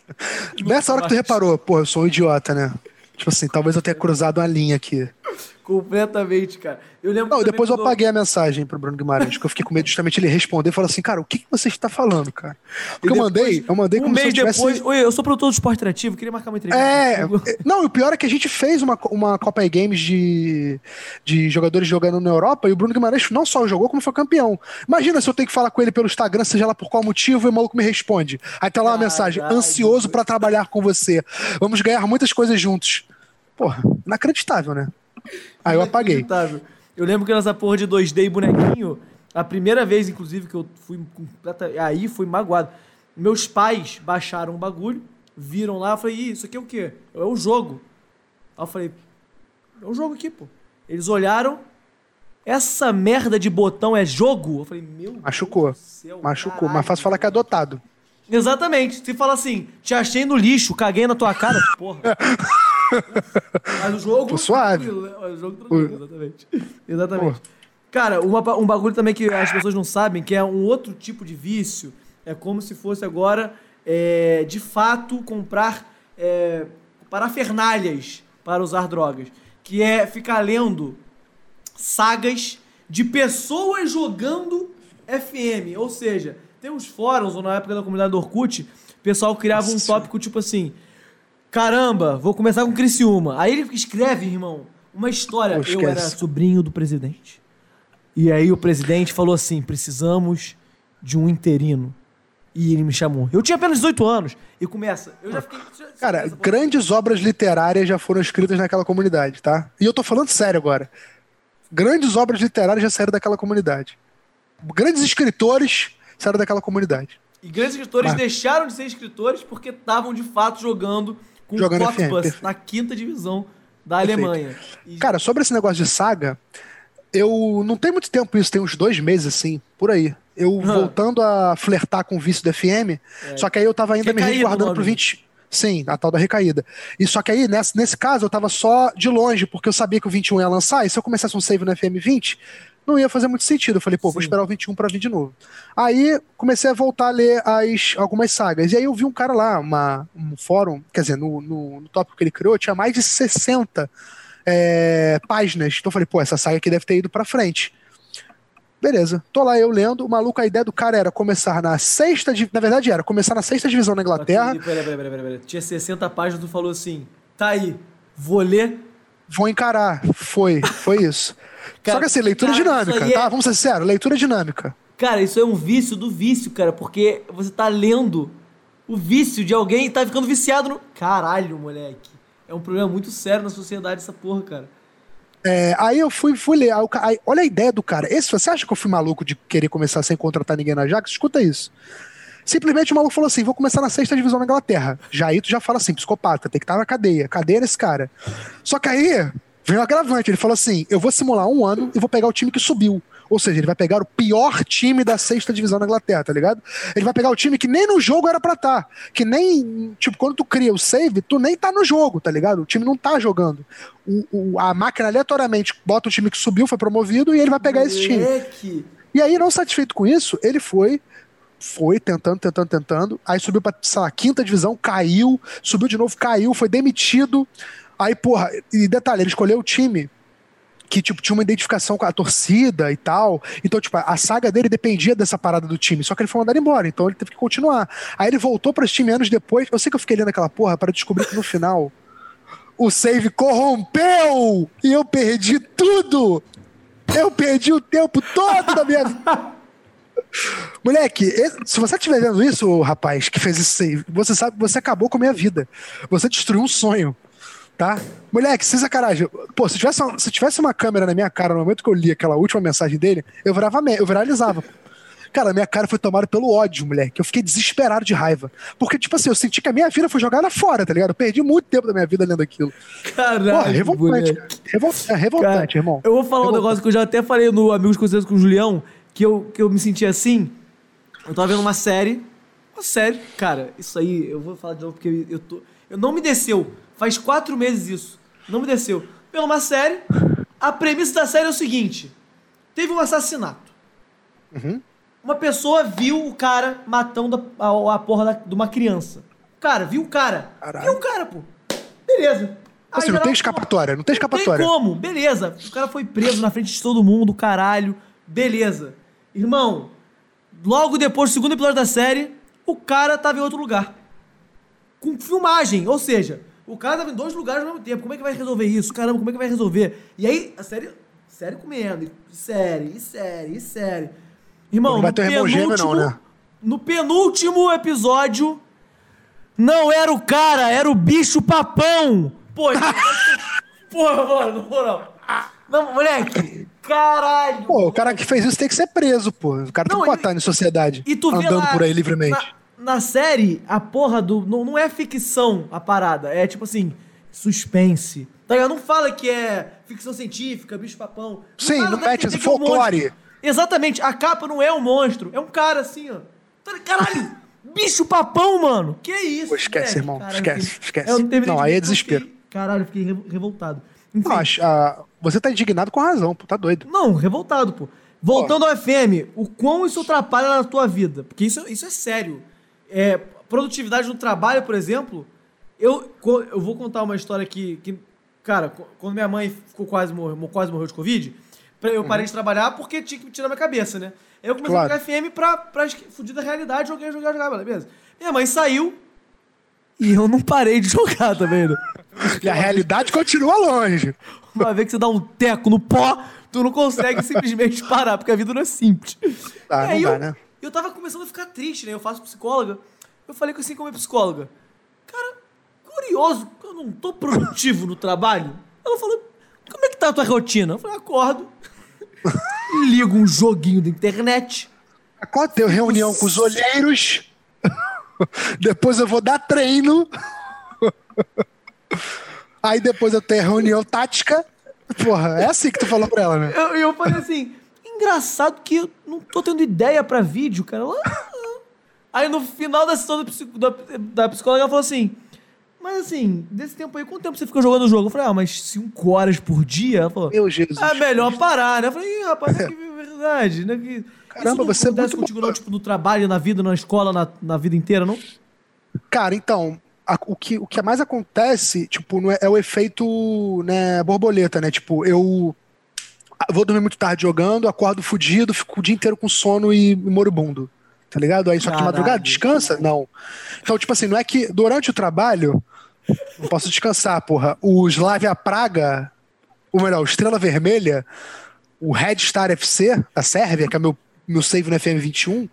nessa hora que tu reparou, pô, eu sou um idiota, né? Tipo assim, talvez eu tenha cruzado uma linha aqui. Completamente, cara. Eu lembro Não, depois eu apaguei a mensagem pro Bruno Guimarães, porque eu fiquei com medo justamente ele responder e falar assim, cara, o que, que você está falando, cara? Porque E eu mandei, eu mandei um como se mês eu tivesse... depois. Oi, eu sou produtor do esporte interativo, queria marcar uma entrevista. É, é, não, e o pior é que a gente fez uma, uma Copa E-Games de, de jogadores jogando na Europa e o Bruno Guimarães não só jogou, como foi campeão. Imagina se eu tenho que falar com ele pelo Instagram, seja lá por qual motivo, e o maluco me responde. Aí tá lá uma Caralho. mensagem, ansioso pra trabalhar com você. Vamos ganhar muitas coisas juntos. Porra, inacreditável, né? Aí eu apaguei. Eu lembro que nessa porra de 2D e bonequinho, a primeira vez, inclusive, que eu fui completa... aí fui magoado. Meus pais baixaram o bagulho, viram lá, eu falei, Ih, isso aqui é o quê? É um jogo. Aí eu falei, é um jogo aqui, pô. Eles olharam, essa merda de botão é jogo? Eu falei, meu Machucou. Deus do céu, Machucou. caralho. Mas fácil falar que é adotado. Exatamente. Se fala assim, te achei no lixo, caguei na tua cara, porra. Mas o jogo. Tô suave. né? O jogo tranquilo, exatamente. Exatamente. Cara, uma um bagulho também que as pessoas não sabem, que é um outro tipo de vício, é como se fosse agora, é, de fato, comprar é, parafernalhas para usar drogas. Que é ficar lendo sagas de pessoas jogando FM. Ou seja, tem uns fóruns, ou na época da comunidade do Orkut, o pessoal criava um Nossa tópico tipo assim: Caramba, vou começar com Criciúma. Aí ele escreve, irmão, uma história. Pô, Eu era sobrinho do presidente. E aí o presidente falou assim: precisamos de um interino. E ele me chamou. Eu tinha apenas 18 anos. E começa. Eu já fiquei. Cara, grandes obras literárias já foram escritas naquela comunidade, tá? E eu tô falando sério agora. Grandes obras literárias já saíram daquela comunidade. Grandes escritores saíram daquela comunidade. E grandes escritores Mas- deixaram de ser escritores porque estavam de fato jogando com Jogando o Cottbus na quinta divisão da Perfeito. Alemanha. E- Cara, sobre esse negócio de saga, eu não tem muito tempo isso, tem uns dois meses assim, por aí. Eu voltando a flertar com o vício do FM, só que aí eu tava ainda me Recaída o resguardando pro 20. Sim, a tal da recaída. E só que aí, nesse, nesse caso, eu tava só de longe, porque eu sabia que o 21 ia lançar, e se eu começasse um save no FM 20, não ia fazer muito sentido. Eu falei, pô, vou Sim. esperar o 21 pra vir de novo. Aí comecei a voltar a ler as, algumas sagas. E aí eu vi um cara lá, uma, um fórum, quer dizer, no, no, no tópico que ele criou, tinha mais de 60 é, páginas. Então eu falei, pô, essa saga aqui deve ter ido pra frente. Beleza. Tô lá eu lendo. O maluco, a ideia do cara era começar na sexta. Na verdade, era começar na sexta divisão na Inglaterra. Peraí, peraí, peraí, peraí. Tinha 60 páginas, tu falou assim: tá aí, vou ler. Vou encarar. Foi, foi isso. Cara, Só que assim, leitura cara, dinâmica, tá? É... Vamos ser sérios, leitura dinâmica. Cara, isso é um vício do vício, cara, porque você tá lendo o vício de alguém e tá ficando viciado no. Caralho, moleque. É um problema muito sério na sociedade essa porra, cara. É, aí eu fui, fui ler. Aí, olha a ideia do cara. Esse, você acha que eu fui maluco de querer começar sem contratar ninguém na Ajax? Escuta isso. Simplesmente o maluco falou assim: vou começar na sexta divisão na Inglaterra. Já aí tu já fala assim, psicopata, tem que estar na cadeia. Cadeia nesse cara. Só que aí veio o agravante. Ele falou assim: eu vou simular um ano e vou pegar o time que subiu. Ou seja, ele vai pegar o pior time da sexta divisão na Inglaterra, tá ligado? Ele vai pegar o time que nem no jogo era pra estar. Tá, que nem, tipo, quando tu cria o save, tu nem tá no jogo, tá ligado? O time não tá jogando. O, o, a máquina aleatoriamente bota o time que subiu, foi promovido, e ele vai pegar Moleque. esse time. E aí, não satisfeito com isso, ele foi foi tentando, tentando, tentando. Aí subiu pra, sei lá, quinta divisão, caiu, subiu de novo, caiu, foi demitido. Aí, porra, e detalhe, ele escolheu o time que, tipo, tinha uma identificação com a torcida e tal. Então, tipo, a saga dele dependia dessa parada do time. Só que ele foi mandado embora, então ele teve que continuar. Aí ele voltou para esse time anos depois. Eu sei que eu fiquei lendo aquela porra para descobrir que no final o save corrompeu e eu perdi tudo. Eu perdi o tempo todo da minha. Moleque, se você estiver vendo isso, rapaz, que fez esse save, você sabe, você acabou com a minha vida. Você destruiu um sonho tá? Moleque, sem sacanagem. Pô, se tivesse, uma, se tivesse uma câmera na minha cara no momento que eu li aquela última mensagem dele, eu, virava, eu viralizava. Cara, minha cara foi tomada pelo ódio, moleque. Eu fiquei desesperado de raiva. Porque, tipo assim, eu senti que a minha vida foi jogada fora, tá ligado? Eu perdi muito tempo da minha vida lendo aquilo. Caralho. Porra, revoltante. Revol é revoltante, cara, irmão. Eu vou falar revoltante. um negócio que eu já até falei no Amigos Conselhos com o Julião, que eu, que eu me senti assim. Eu tava vendo uma série. Uma série, cara, isso aí, eu vou falar de novo porque eu tô. Eu não me desceu. Faz quatro meses isso. Não me desceu. Pela uma série. A premissa da série é o seguinte: teve um assassinato. Uhum. Uma pessoa viu o cara matando a, a porra da, de uma criança. Cara, viu o cara. Caralho. Viu o cara, pô. Beleza. Assim, não tem escapatória, não tem escapatória. Não tem como, beleza. O cara foi preso na frente de todo mundo, caralho. Beleza. Irmão, logo depois do segundo episódio da série, o cara tava em outro lugar. Com filmagem, ou seja, o cara tava em dois lugares ao mesmo tempo. Como é que vai resolver isso? Caramba, como é que vai resolver? E aí, a série, série comendo. Série, e série, e série. Irmão, não vai ter penúltimo, não, né? no penúltimo episódio, não era o cara, era o bicho papão. Pô, porra, mano, na moral. Não, moleque, caralho. Pô, o cara que fez isso tem que ser preso, pô. O cara não, tem que botar em sociedade. E tu andando lá, por aí livremente. Na, na série, a porra do. Não, não é ficção a parada. É tipo assim, suspense. Tá ligado? Não fala que é ficção científica, bicho papão. Não Sim, não mete esse folclore. Um Exatamente, a capa não é um monstro, é um cara assim, ó. Tá Caralho! bicho papão, mano! Que isso? Pô, esquece, irmão. Caralho, esquece, esquece. não, não aí é desespero. Fiquei, caralho, fiquei revoltado. Enfim. Não, a, você tá indignado com razão, pô, tá doido. Não, revoltado, pô. Voltando pô. ao FM, o quão isso atrapalha na tua vida? Porque isso, isso é sério é, produtividade no trabalho, por exemplo, eu, eu vou contar uma história que, que cara, quando minha mãe ficou quase, morreu, quase morreu de Covid, eu parei uhum. de trabalhar porque tinha que tirar minha cabeça, né? Eu comecei claro. a jogar FM pra, pra fugir da realidade, joguei, jogar, jogar, beleza. Minha mãe saiu e eu não parei de jogar também, né? E a realidade continua longe. Uma vez que você dá um teco no pó, tu não consegue simplesmente parar, porque a vida não é simples. Ah, não dá, eu, né? Eu tava começando a ficar triste, né? Eu faço psicóloga. Eu falei assim com a minha psicóloga. Cara, curioso, eu não tô produtivo no trabalho. Ela falou, como é que tá a tua rotina? Eu falei, acordo, ligo um joguinho da internet. Acordo, tenho reunião com os olheiros. depois eu vou dar treino. Aí depois eu tenho reunião tática. Porra, é assim que tu falou pra ela, né? Eu, eu falei assim, engraçado que eu não tô tendo ideia pra vídeo, cara. Aí no final da sessão da, da psicóloga, ela falou assim: Mas assim, desse tempo aí, quanto tempo você ficou jogando o jogo? Eu falei, ah, mas 5 horas por dia? Ela falou, Meu Jesus. É melhor parar, né? Eu falei, Ih, rapaz, é que verdade, né? Que, Caramba, você é muito contigo, não, tipo, no trabalho, na vida, na escola, na, na vida inteira, não? Cara, então, a, o, que, o que mais acontece, tipo, é, é o efeito, né, borboleta, né? Tipo, eu vou dormir muito tarde jogando, acordo fudido, fico o dia inteiro com sono e moribundo. Tá ligado? Aí só que de madrugada descansa? Não. Então, tipo assim, não é que durante o trabalho não posso descansar, porra. O Slavia Praga, ou melhor, o Estrela Vermelha, o Red Star FC da Sérvia, que é meu, meu save no FM21,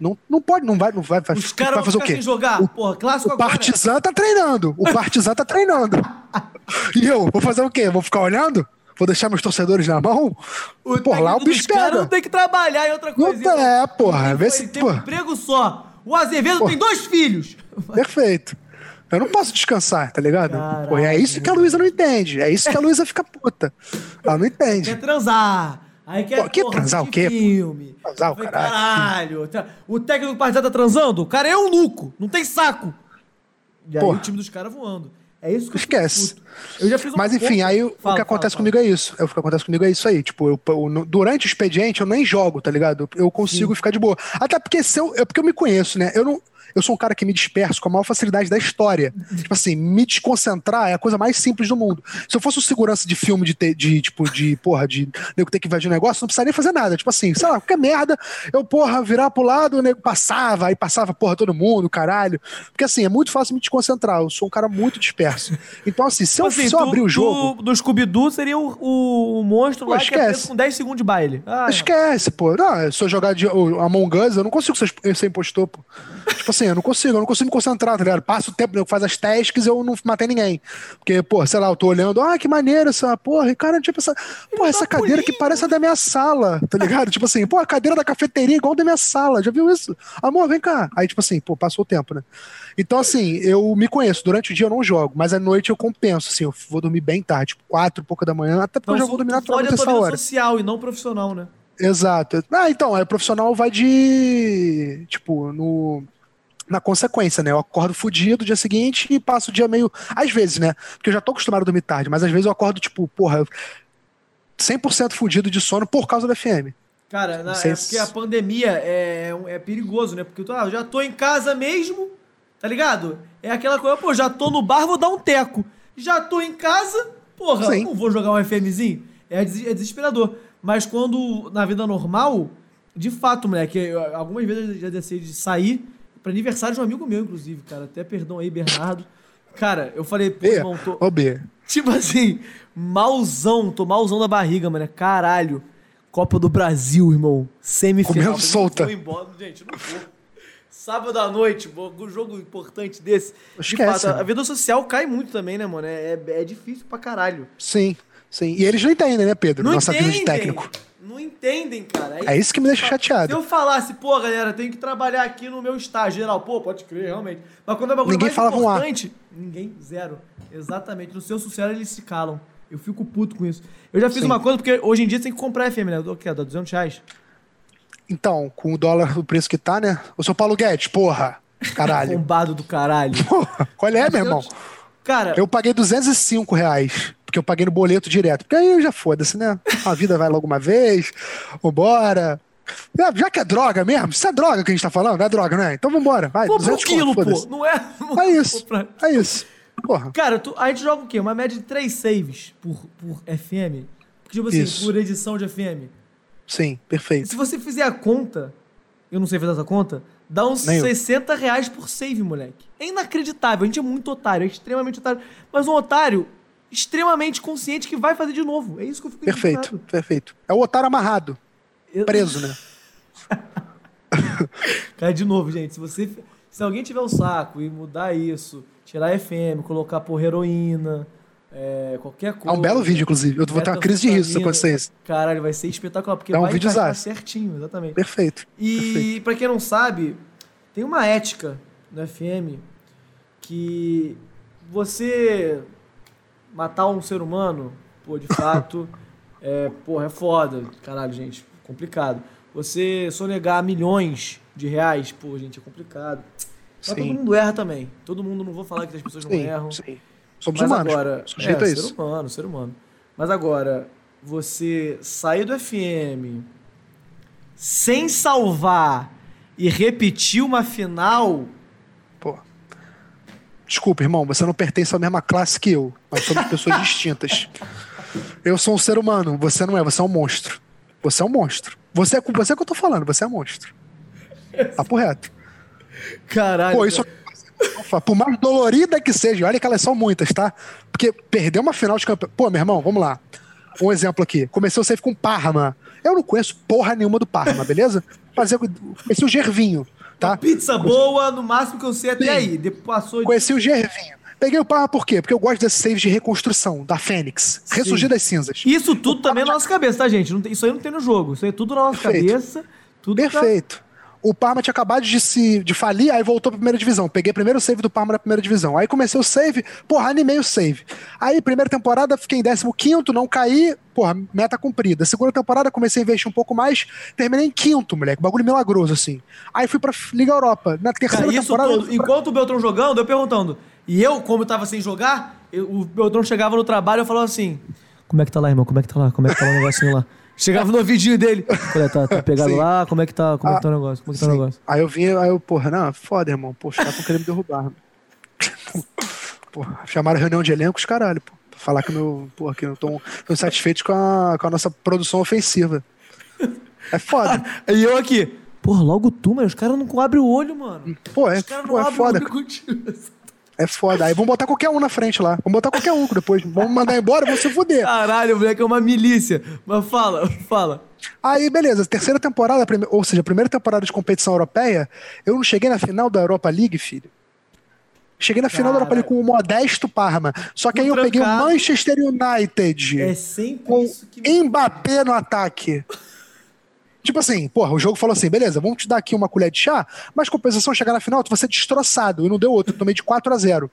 não, não pode, não vai, não vai, vai, Os caras vai fazer o quê? jogar. O- Porra, clássico O agora. Partizan tá treinando. O Partizan tá treinando. E eu, vou fazer o quê? Vou ficar olhando? Vou deixar meus torcedores na mão? O Porra, lá o técnico bicho pega. não tem que trabalhar em outra Não coisa. tá- é, porra, vê se- Tem um porra. emprego só. O Azevedo tem dois filhos. Perfeito. Eu não posso descansar, tá ligado? Pô, é isso que a Luísa não entende. É isso que a Luísa fica puta. Ela não entende. Quer transar. Aí quer Pô, que porra, transar o quê, filme. Transar o caralho. caralho. O técnico do Partizan tá transando? O cara é eunuco. Não tem saco. E aí Porra. o time dos caras voando. É isso que eu Esquece. Eu uma Mas enfim, conta- aí o Fala, que acontece fala, comigo é isso. É, O que acontece comigo é isso aí. Tipo, eu, eu- durante o expediente eu nem jogo, tá ligado? Eu consigo ficar de boa. Até porque se eu, é porque eu me conheço, né? Eu não. Eu sou um cara que me disperso com a maior facilidade da história. tipo assim, me desconcentrar é a coisa mais simples do mundo. Se eu fosse um segurança de filme de, te- de tipo, de, porra, de nego ter que invadir um negócio, não precisaria nem fazer nada. Tipo assim, sei lá, qualquer merda, eu, porra, virar pro lado, o nego passava, aí passava, porra, todo mundo, caralho. Porque assim, é muito fácil me desconcentrar. Eu sou um cara muito disperso. Então, assim, se eu, Tipo assim, se eu tu- abrir o tu- jogo. do Scooby-Doo seria o, o, o monstro Pô, lá que é esquece. preso com 10 segundos de baile. Ah, Esquece, pô. Não, se eu jogar de, o Among Us, eu não consigo ser, ser impostor, pô. Tipo assim, eu não consigo, eu não consigo me concentrar, tá ligado? Passa o tempo, eu faz as tasks e eu não matei ninguém. Porque, pô, sei lá, eu tô olhando, ah, que maneiro essa, porra, e cara, tipo, essa, porra, essa cadeira que parece a da minha sala, tá ligado? tipo assim, pô, a cadeira da cafeteria é igual a da minha sala, já viu isso? Amor, vem cá. Aí, tipo assim, pô, passou o tempo, né? Então, assim, eu me conheço, durante o dia eu não jogo, mas à noite eu compenso, assim, eu vou dormir bem tarde, tipo, quatro pouca da manhã, até porque eu já vou dormir naturalmente essa hora. social e não profissional, né? Exato. Ah, então, aí o profissional vai de. Tipo, no. Na consequência, né? Eu acordo fudido dia seguinte e passo o dia meio. Às vezes, né? Porque eu já tô acostumado a dormir tarde, mas às vezes eu acordo, tipo, porra, 100% fudido de sono por causa da FM. Cara, na- é porque a pandemia é, é perigoso, né? Porque tu, ah, eu já tô em casa mesmo, tá ligado? É aquela coisa, pô, já tô no bar, vou dar um teco. Já tô em casa, porra, Sim. não vou jogar um FMzinho. É, des- é desesperador. Mas quando, na vida normal, de fato, moleque, eu- algumas vezes eu já desci de sair pra aniversário de um amigo meu, inclusive, cara. Até perdão aí, Bernardo. Cara, eu falei, pô, irmão, tô, ô B. Tipo assim, malzão, tô malzão da barriga, mano. Caralho. Copa do Brasil, irmão. Semifinal. Comendo solta. vou embora, gente, não vou. Sábado à noite, um jogo importante desse. De Esquece, fato, a- vida social cai muito também, né, mano? É, é, difícil pra caralho. Sim, sim. E eles não entendem, né, Pedro? Não Nossa vida entendem. de técnico. Não entendem, cara. É isso que me deixa Se chateado. eu falasse, pô, galera, tenho que trabalhar aqui no meu estágio geral, pô, pode crer, realmente. Mas quando é bagulho Ninguém mais falava um A. importante, ninguém, zero. Exatamente. No seu sucesso eles se calam. Eu fico puto com isso. Eu já fiz Sim. uma coisa, porque hoje em dia você tem que comprar FM, né? Do que? Dá 200 reais? Então, com o dólar, o preço que tá, né? O seu Paulo Guedes, porra. Caralho. Bombado do caralho. Porra, qual é, meu irmão? Cara, Eu paguei 205 reais, porque eu paguei no boleto direto. Porque aí já foda-se, né? A vida vai logo uma vez, vambora. É, Já que é droga mesmo, isso é droga que a gente tá falando, é droga, né? Então vambora, vai, compra um 200 conto, quilo, pô. Não é? É isso, é isso. Porra, Cara, tu- a gente joga o quê? Uma média de 3 saves por, por FM? Tipo assim, Isso. por edição de FM. sim, perfeito. se você fizer a conta, eu não sei fazer essa conta, dá uns Nem eu. 60 reais por save, moleque. É inacreditável, a gente é muito otário, é extremamente otário. Mas um otário extremamente consciente que vai fazer de novo. É isso que eu fico Perfeito, perfeito. É o otário amarrado, Eu- preso, né? Cara, de novo, gente, se você. Se alguém tiver o saco e mudar isso, tirar FM, colocar por heroína, é, qualquer É coisa. um belo vídeo, inclusive. Eu vou ter uma crise de riso se acontecer isso. Caralho, vai ser espetacular, porque É um vai vídeo certinho, exatamente. Perfeito. E pra quem não sabe, tem uma ética no FM que você matar um ser humano, pô, de fato, é, porra, é foda. Caralho, gente, complicado. Você sonegar milhões de reais, pô, gente, é complicado. Mas todo Sim. mundo erra também. Todo mundo, não vou falar que as pessoas não Sim, erram. sim. Somos Mas humanos. agora, Sujeito é, a ser isso. humano, ser humano. Mas agora, você sair do FM sem salvar e repetir uma final, Pô. Desculpa, irmão, você não pertence à mesma classe que eu. Nós somos pessoas distintas. Eu sou um ser humano, você não é, você é um monstro. Você é um monstro. Você é com você que eu tô falando, você é um monstro. Papo reto. Caralho. Pô, isso. Ufa, Por mais dolorida que seja, olha que elas são muitas, tá? Porque perder uma final de campeonato. Pô, meu irmão, vamos lá. Um exemplo aqui. Comecei o save com Parma. Eu não conheço porra nenhuma do Parma, beleza? Fazer, conheci o Gervinho, tá? Pizza boa, no máximo que eu sei até Sim. aí. Depois passou de... Conheci o Gervinho. Peguei o Parma por quê? Porque eu gosto desses saves de reconstrução, da Fênix. Ressurgir das cinzas. Isso tudo também na nossa cabeça, tá, gente? Tem- isso aí não tem no jogo. Isso aí é tudo na nossa Perfeito. cabeça. Tudo tá- Perfeito. O Parma tinha acabado de se de falir, aí voltou pra primeira divisão. Peguei primeiro o save do Parma na primeira divisão. Aí comecei o save, porra, animei o save. Aí, primeira temporada, fiquei em 15, não caí, porra, meta cumprida. Segunda temporada, comecei a investir um pouco mais, terminei em quinto, moleque. Bagulho milagroso, assim. Aí fui pra Liga Europa. Na terceira Cara, temporada. pra- enquanto o Beltrão jogando, eu perguntando. E eu, como eu tava sem jogar, eu- o Beltrão chegava no trabalho e falava assim: Como é que tá lá, irmão? Como é que tá lá? Como é que tá lá o negocinho lá? Chegava no ouvidinho dele. Falei, tá, tá pegado Sim. lá? Como é que tá? Como é que tá o negócio? Como é que tá o negócio? Aí eu vim, aí eu, porra, não, foda, irmão. Pô, os caras estão querendo me derrubar. Porra, chamaram reunião de elencos, caralho, pô. Pra falar que, meu, porra, que eu tô, tô insatisfeito com a, com a nossa produção ofensiva. É foda. E eu aqui. Porra, logo tu, mas os caras não abrem o olho, mano. Pô, é, Os caras não pô, é abrem o foda. olho contigo. É foda. Aí vamos botar qualquer um na frente lá. Vamos botar qualquer um depois. Vamos mandar embora e vão se fuder. Caralho, o moleque é uma milícia. Mas fala, fala. Aí, beleza, terceira temporada, ou seja, primeira temporada de competição europeia, eu não cheguei na final da Europa League, filho. Cheguei na final da Europa League com o modesto Parma. Só que aí eu peguei o. Manchester United. É sempre com isso que me... Mbappé no ataque. Tipo assim, porra, o jogo falou assim: beleza, vamos te dar aqui uma colher de chá, mas compensação chegar na final, tu vai ser destroçado. E não deu outro, eu tomei de 4 a 0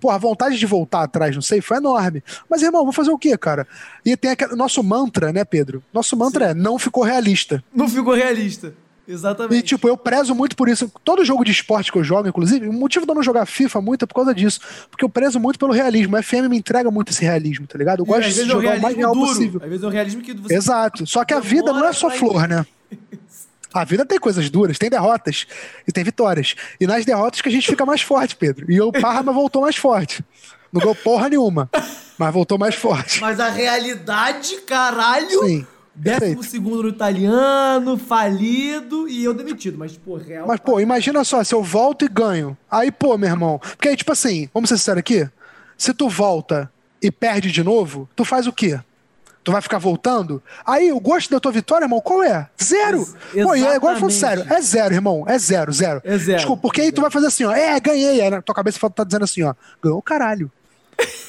Porra, a vontade de voltar atrás, não sei, foi enorme. Mas, irmão, vou fazer o quê, cara? E tem aquele, nosso mantra, né, Pedro? Nosso mantra é: não ficou realista. Não ficou realista. Exatamente. E, tipo, eu prezo muito por isso. Todo jogo de esporte que eu jogo, inclusive, o motivo de eu não jogar FIFA muito é por causa disso. Porque eu prezo muito pelo realismo. O FM me entrega muito esse realismo, tá ligado? Eu E, gosto de é jogar o mais real duro. possível. Às vezes é o realismo que você Exato. Só que a vida não é só flor, né? A vida tem coisas duras, tem derrotas e tem vitórias. E nas derrotas que a gente fica mais forte, Pedro. E o Parma voltou mais forte. Não ganhou porra nenhuma, mas voltou mais forte. Mas a realidade, caralho. Sim, Décimo segundo no italiano, falido e eu demitido. Mas, pô, real. Mas, pô, imagina só, se eu volto e ganho. Aí, pô, meu irmão. Porque aí, tipo assim, vamos ser sinceros aqui. Se tu volta e perde de novo, tu faz o quê? Tu vai ficar voltando? Aí, o gosto da tua vitória, irmão, qual é? Zero. Ex- Pô, e é agora falando sério, é zero, irmão. É zero, zero. É zero. Desculpa, porque aí tu vai fazer assim, ó. É, ganhei. Aí na tua cabeça tá dizendo assim, ó. Ganhou o caralho.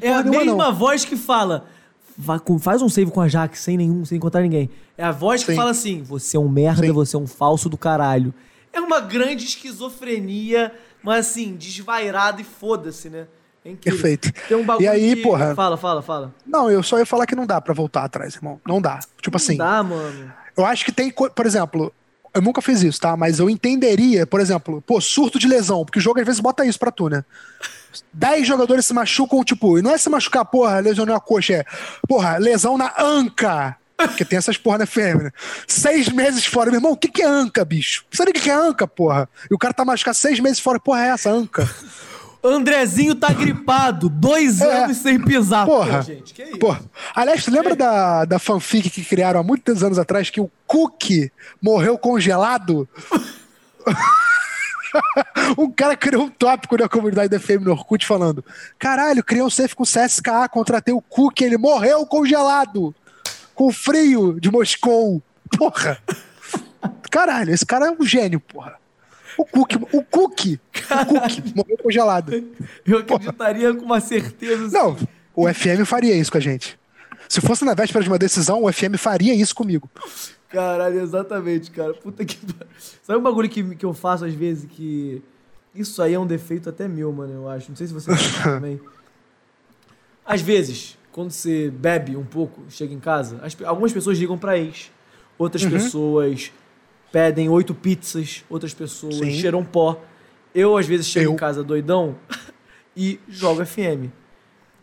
É a nenhuma, mesma não. voz que fala. "Vai com- faz um save com a Jaque sem nenhum, sem encontrar ninguém. É a voz que Sim. fala assim: você é um merda, Sim. você é um falso do caralho. É uma grande esquizofrenia, mas assim, desvairada e foda-se, né? É incrível. Perfeito. Tem um bagulho E aí, que- porra? Fala, fala, fala. Não, eu só ia falar que não dá pra voltar atrás, irmão. Não dá. Tipo assim. Não dá, mano. Eu acho que tem, co- por exemplo, eu nunca fiz isso, tá? Mas eu entenderia, por exemplo, pô, surto de lesão, porque o jogo às vezes bota isso pra tu, né? Dez jogadores se machucam, tipo, e não é se machucar, porra, lesionou a coxa, é, porra, lesão na anca. Porque tem essas porra na fêmea. Seis meses fora. Meu irmão, o que, que é anca, bicho? Você sabe o que que é anca, porra? E o cara tá machucado seis meses fora. Porra, é essa anca? Andrezinho tá gripado, dois É. anos sem pisar. Porra. Pô, gente, que isso? Porra. Aliás, tu lembra da, da fanfic que criaram há muitos anos atrás que o Cookie morreu congelado? um cara criou um tópico na comunidade da FM no Orkut falando: Caralho, criei um safe com CSKA, contratei o Cookie, ele morreu congelado. Com frio de Moscou. Porra. Caralho, esse cara é um gênio, porra. O Cookie, o Cookie, o Cookie morreu congelado. Eu acreditaria com uma certeza. assim. Não, o FM faria isso com a gente. Se fosse na véspera de uma decisão, o FM faria isso comigo. Caralho, exatamente, cara. Puta que. Sabe um bagulho que, que eu faço às vezes que. Isso aí é um defeito até meu, mano, eu acho. Não sei se você também. Às vezes, quando você bebe um pouco, chega em casa, as algumas pessoas ligam pra ex. Outras Uhum. pessoas pedem oito pizzas. Outras pessoas Sim. cheiram pó. Eu, às vezes, chego Eu. em casa doidão e jogo FM.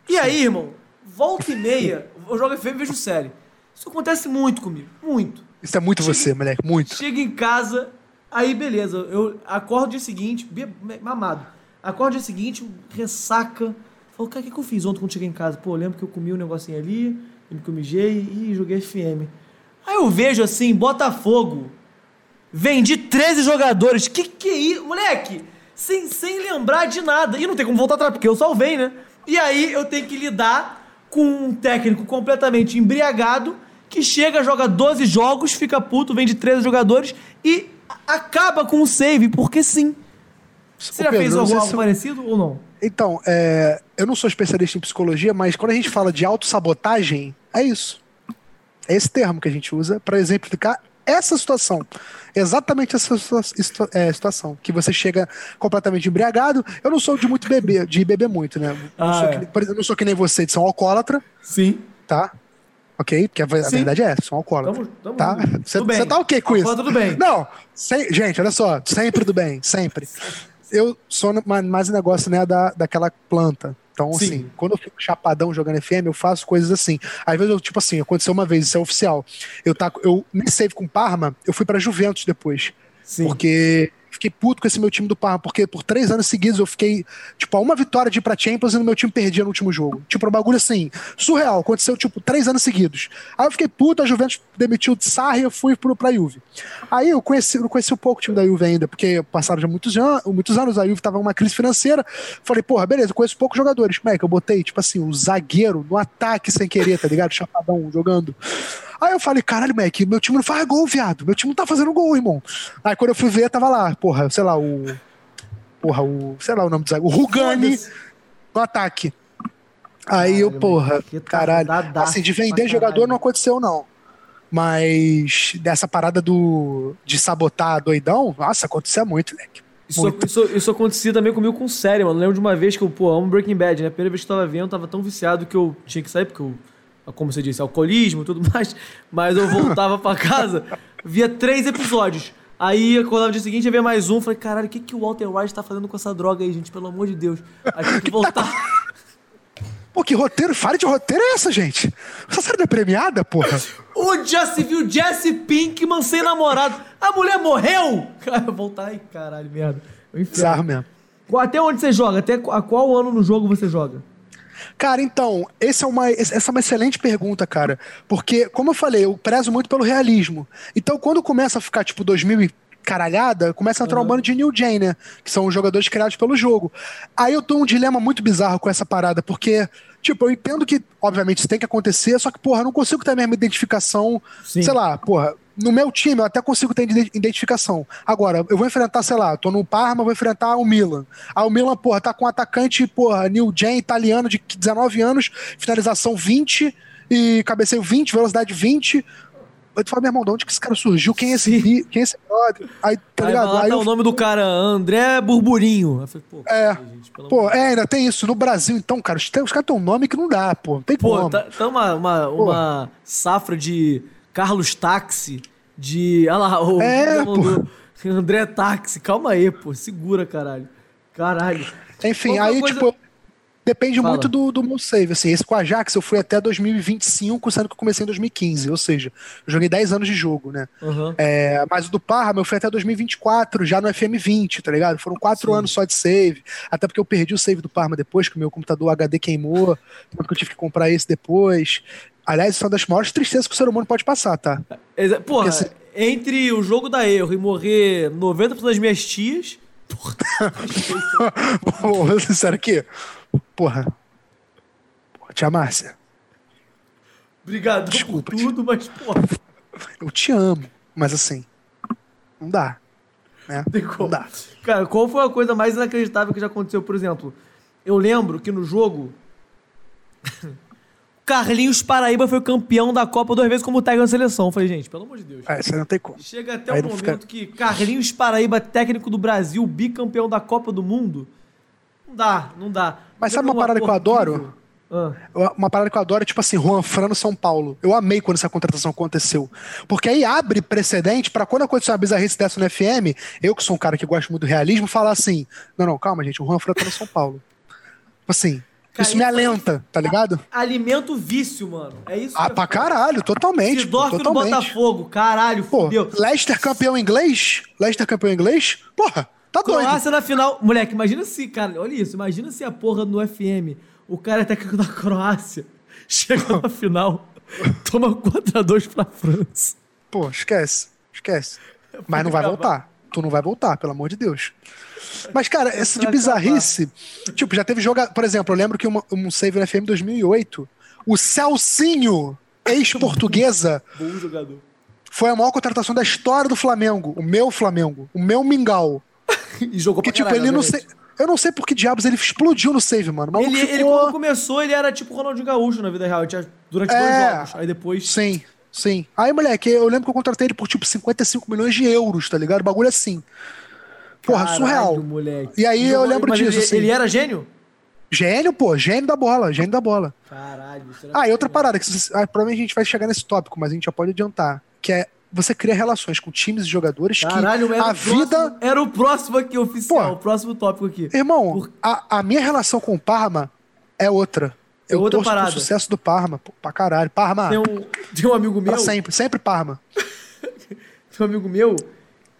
E aí, irmão, volta e meia, eu jogo FM e vejo série. Isso acontece muito comigo. Muito. Isso é muito você, moleque, muito. Chega em casa, aí beleza, eu acordo dia seguinte, mamado. Acordo dia seguinte, ressaca, Falou, cara, o que, que eu fiz ontem quando cheguei em casa? Pô, lembro que eu comi um negocinho ali, lembro que eu mijei e joguei FM. Aí eu vejo assim, Botafogo. Vendi 13 jogadores. Que que é isso? Moleque, sem, sem lembrar de nada. E não tem como voltar atrás, porque eu salvei, né? E aí eu tenho que lidar com um técnico completamente embriagado que chega, joga 12 jogos, fica puto, vende 13 jogadores e acaba com o save, porque sim. Você já Pedro, fez não algo, se eu- parecido ou não? Então, é, eu não sou especialista em psicologia, mas quando a gente fala de autossabotagem, é isso. É esse termo que a gente usa para exemplificar essa situação. Exatamente essa situa- é, situação. Que você chega completamente embriagado. Eu não sou de muito beber, de beber muito, né? Ah, sou é. que- por exemplo, eu não sou que nem você de ser um alcoólatra, Sim. tá? Ok? Porque a, verdade é essa, sou um alcoólatra. Tamo- tamo tá? Você Tudo bem. você tá ok com isso? Alcoólatra, tudo bem. Não, sem- gente, olha só, sempre do bem, sempre. Eu sou mais um negócio, né, da, daquela planta. Então, Sim. assim, quando eu fico chapadão jogando FM, eu faço coisas assim. Às vezes, eu, tipo assim, aconteceu uma vez, isso é oficial. Eu, tá, eu nem save com Parma, eu fui pra Juventus depois. Sim. Porque fiquei puto com esse meu time do Parma, porque por três anos seguidos eu fiquei, tipo, a uma vitória de ir pra Champions e o meu time perdia no último jogo. Tipo, um bagulho assim, surreal. Aconteceu, tipo, três anos seguidos. Aí eu fiquei puto, a Juventus demitiu o Sarri e eu fui pro, pra Juve. Aí eu conheci, eu conheci um pouco o time da Juve ainda, porque passaram já muitos, an muitos anos, a Juve tava numa crise financeira. Falei, porra, beleza, eu conheço poucos jogadores. Como é que eu botei, tipo assim, o zagueiro no ataque sem querer, tá ligado? Chapadão jogando. Aí eu falei, caralho, Mac, meu time não faz gol, viado. Meu time não tá fazendo gol, irmão. Aí quando eu fui ver, tava lá, porra, sei lá, o. Porra, o. Sei lá o nome do zagueiro. O Rugani no ataque. Aí eu, porra, que caralho. Assim, de vender jogador não aconteceu, não. Mas dessa parada do. de sabotar doidão, nossa, acontecia muito, moleque. Isso, isso, isso acontecia também comigo com série, mano. Eu lembro de uma vez que eu, pô, amo Breaking Bad, né? A primeira vez que eu tava vendo, eu tava tão viciado que eu tinha que sair, porque eu, como você disse, alcoolismo e tudo mais. Mas eu voltava pra casa, via três episódios. Aí, acordava no dia seguinte, ia ver mais um. Falei, caralho, o que, que o Walter White tá fazendo com essa droga aí, gente? Pelo amor de Deus. Aí tinha que voltar. Pô, que roteiro, fale de roteiro é essa, gente? Essa série não é premiada, porra? o já se viu Jesse Pinkman sem namorado. A mulher morreu! Cara, voltar. Ai, caralho, merda. Bizarro mesmo. Até onde você joga? Até a qual ano no jogo você joga? Cara, então, esse é uma, essa é uma excelente pergunta, cara. Porque, como eu falei, eu prezo muito pelo realismo. Então, quando começa a ficar, tipo, 2000 e caralhada, começa a entrar um bando de New Gen, né? Que são os jogadores criados pelo jogo. Aí eu tô um dilema muito bizarro com essa parada, porque, tipo, eu entendo que, obviamente, isso tem que acontecer, só que, porra, eu não consigo ter a mesma identificação, Sim. sei lá, porra. No meu time, eu até consigo ter ide- identificação. Agora, eu vou enfrentar, sei lá, tô no Parma, vou enfrentar o Milan. Aí o Milan, porra, tá com um atacante, porra, New Gen, italiano, de 19 anos, finalização 20 e cabeceio 20, velocidade 20. Eu falo, meu irmão, de onde que esse cara surgiu? Quem é esse, Sim. quem é esse brother? Aí, tá Aí ligado? vai lá, Aí tá o nome do cara, André Burburinho. Aí falei, pô, É. gente, Pô, é, ainda tem isso. No Brasil, então, cara, os, os caras têm um nome que não dá, pô. Não tem Pô, como. tá, tá uma, uma, uma safra de Carlos Táxi, de. Olha lá, o É, mandou André Táxi. Calma aí, pô. Segura, caralho. Caralho. Enfim, Outra aí, coisa- tipo, depende Fala. muito do, do meu save. Assim, esse com a Ajax eu fui até 2025, sendo que eu comecei em 2015. Ou seja, eu joguei 10 anos de jogo, né? Aham. É, mas o do Parma eu fui até 2024, já no FM20, tá ligado? Foram quatro Sim. anos só de save. Até porque eu perdi o save do Parma depois, que o meu computador HD queimou. Tanto que eu tive que comprar esse depois. Aliás, isso é uma das maiores tristezas que o ser humano pode passar, tá? Exa- Porra, Porque se- entre o jogo da erro e morrer 90% das minhas tias. Porra. Vou sincero aqui. Porra. Porra, tia Márcia, Obrigado Desculpa, por tudo, mas, porra. eu te amo. Mas assim, não dá. Né? Tem Não como. dá. Cara, qual foi a coisa mais inacreditável que já aconteceu? Por exemplo, eu lembro que no jogo. Carlinhos Paraíba foi campeão da Copa duas vezes como técnico da seleção. Eu falei, gente, pelo amor de Deus. É, você não tem como. Chega até o não momento fica- que Carlinhos Paraíba, técnico do Brasil, bicampeão da Copa do Mundo. Não dá, não dá. Mas Já sabe uma foi parada que eu adoro? Ah, Uma parada que eu adoro é tipo assim, Juan Fran no São Paulo. Eu amei quando essa contratação aconteceu. Porque aí abre precedente pra quando acontecer uma bizarrice dessa no FM, eu que sou um cara que gosta muito do realismo, falar assim: não, não, calma, gente, o Juan Fran tá no São Paulo. Tipo assim, Cara, isso me alenta, tá ligado? alimenta o vício, mano. É isso Ah, pra caralho, totalmente. pô, Sidorf no totalmente. Botafogo, caralho, Pô, fudeu. Leicester campeão inglês? Leicester campeão inglês? Porra, tá doido. Croácia na final. Moleque, imagina se, cara, olha isso, imagina se a porra no FM, O cara é técnico da Croácia. Chega na final, toma 4x2 pra França. Pô, esquece. Esquece. Mas não vai voltar. Tu não vai voltar, pelo amor de Deus. Mas, cara, essa de bizarrice. Tipo, já teve joga. Por exemplo, eu lembro que uma- um save no FM 2008, o Celcinho, ex-portuguesa, Bom jogador. foi a maior contratação da história do Flamengo. O meu Flamengo. O meu Mingau. E jogou Que, pra tipo, caralho, ele não sei. Eu não sei por que diabos ele explodiu no save, mano. Maluco Ele, ele, ficou- quando começou, ele era tipo Ronaldinho Gaúcho na vida real. Ele tinha, durante dois É. jogos. Aí depois. Sim, sim. Aí, moleque, eu lembro que eu contratei ele por tipo 55 milhões de euros, tá ligado? O bagulho assim. Porra, Caralho, surreal. moleque. E aí eu Jogou- lembro mas disso, Ele, assim. ele era gênio? Gênio, pô, gênio da bola, gênio da bola. Caralho, Ah, e outra parada, que vocês- ah, provavelmente a gente vai chegar nesse tópico, mas a gente já pode adiantar, que é você cria relações com times e jogadores Caralho, que a o próximo, vida. era o próximo aqui, oficial. Pô. o próximo tópico aqui. Irmão, Por- a, a minha relação com o Parma é outra. É Eu outra torço parada. pro sucesso do Parma, pô, pra caralho. Parma, Tem um, tem um amigo meu. pra sempre, sempre Parma. Tem um amigo meu.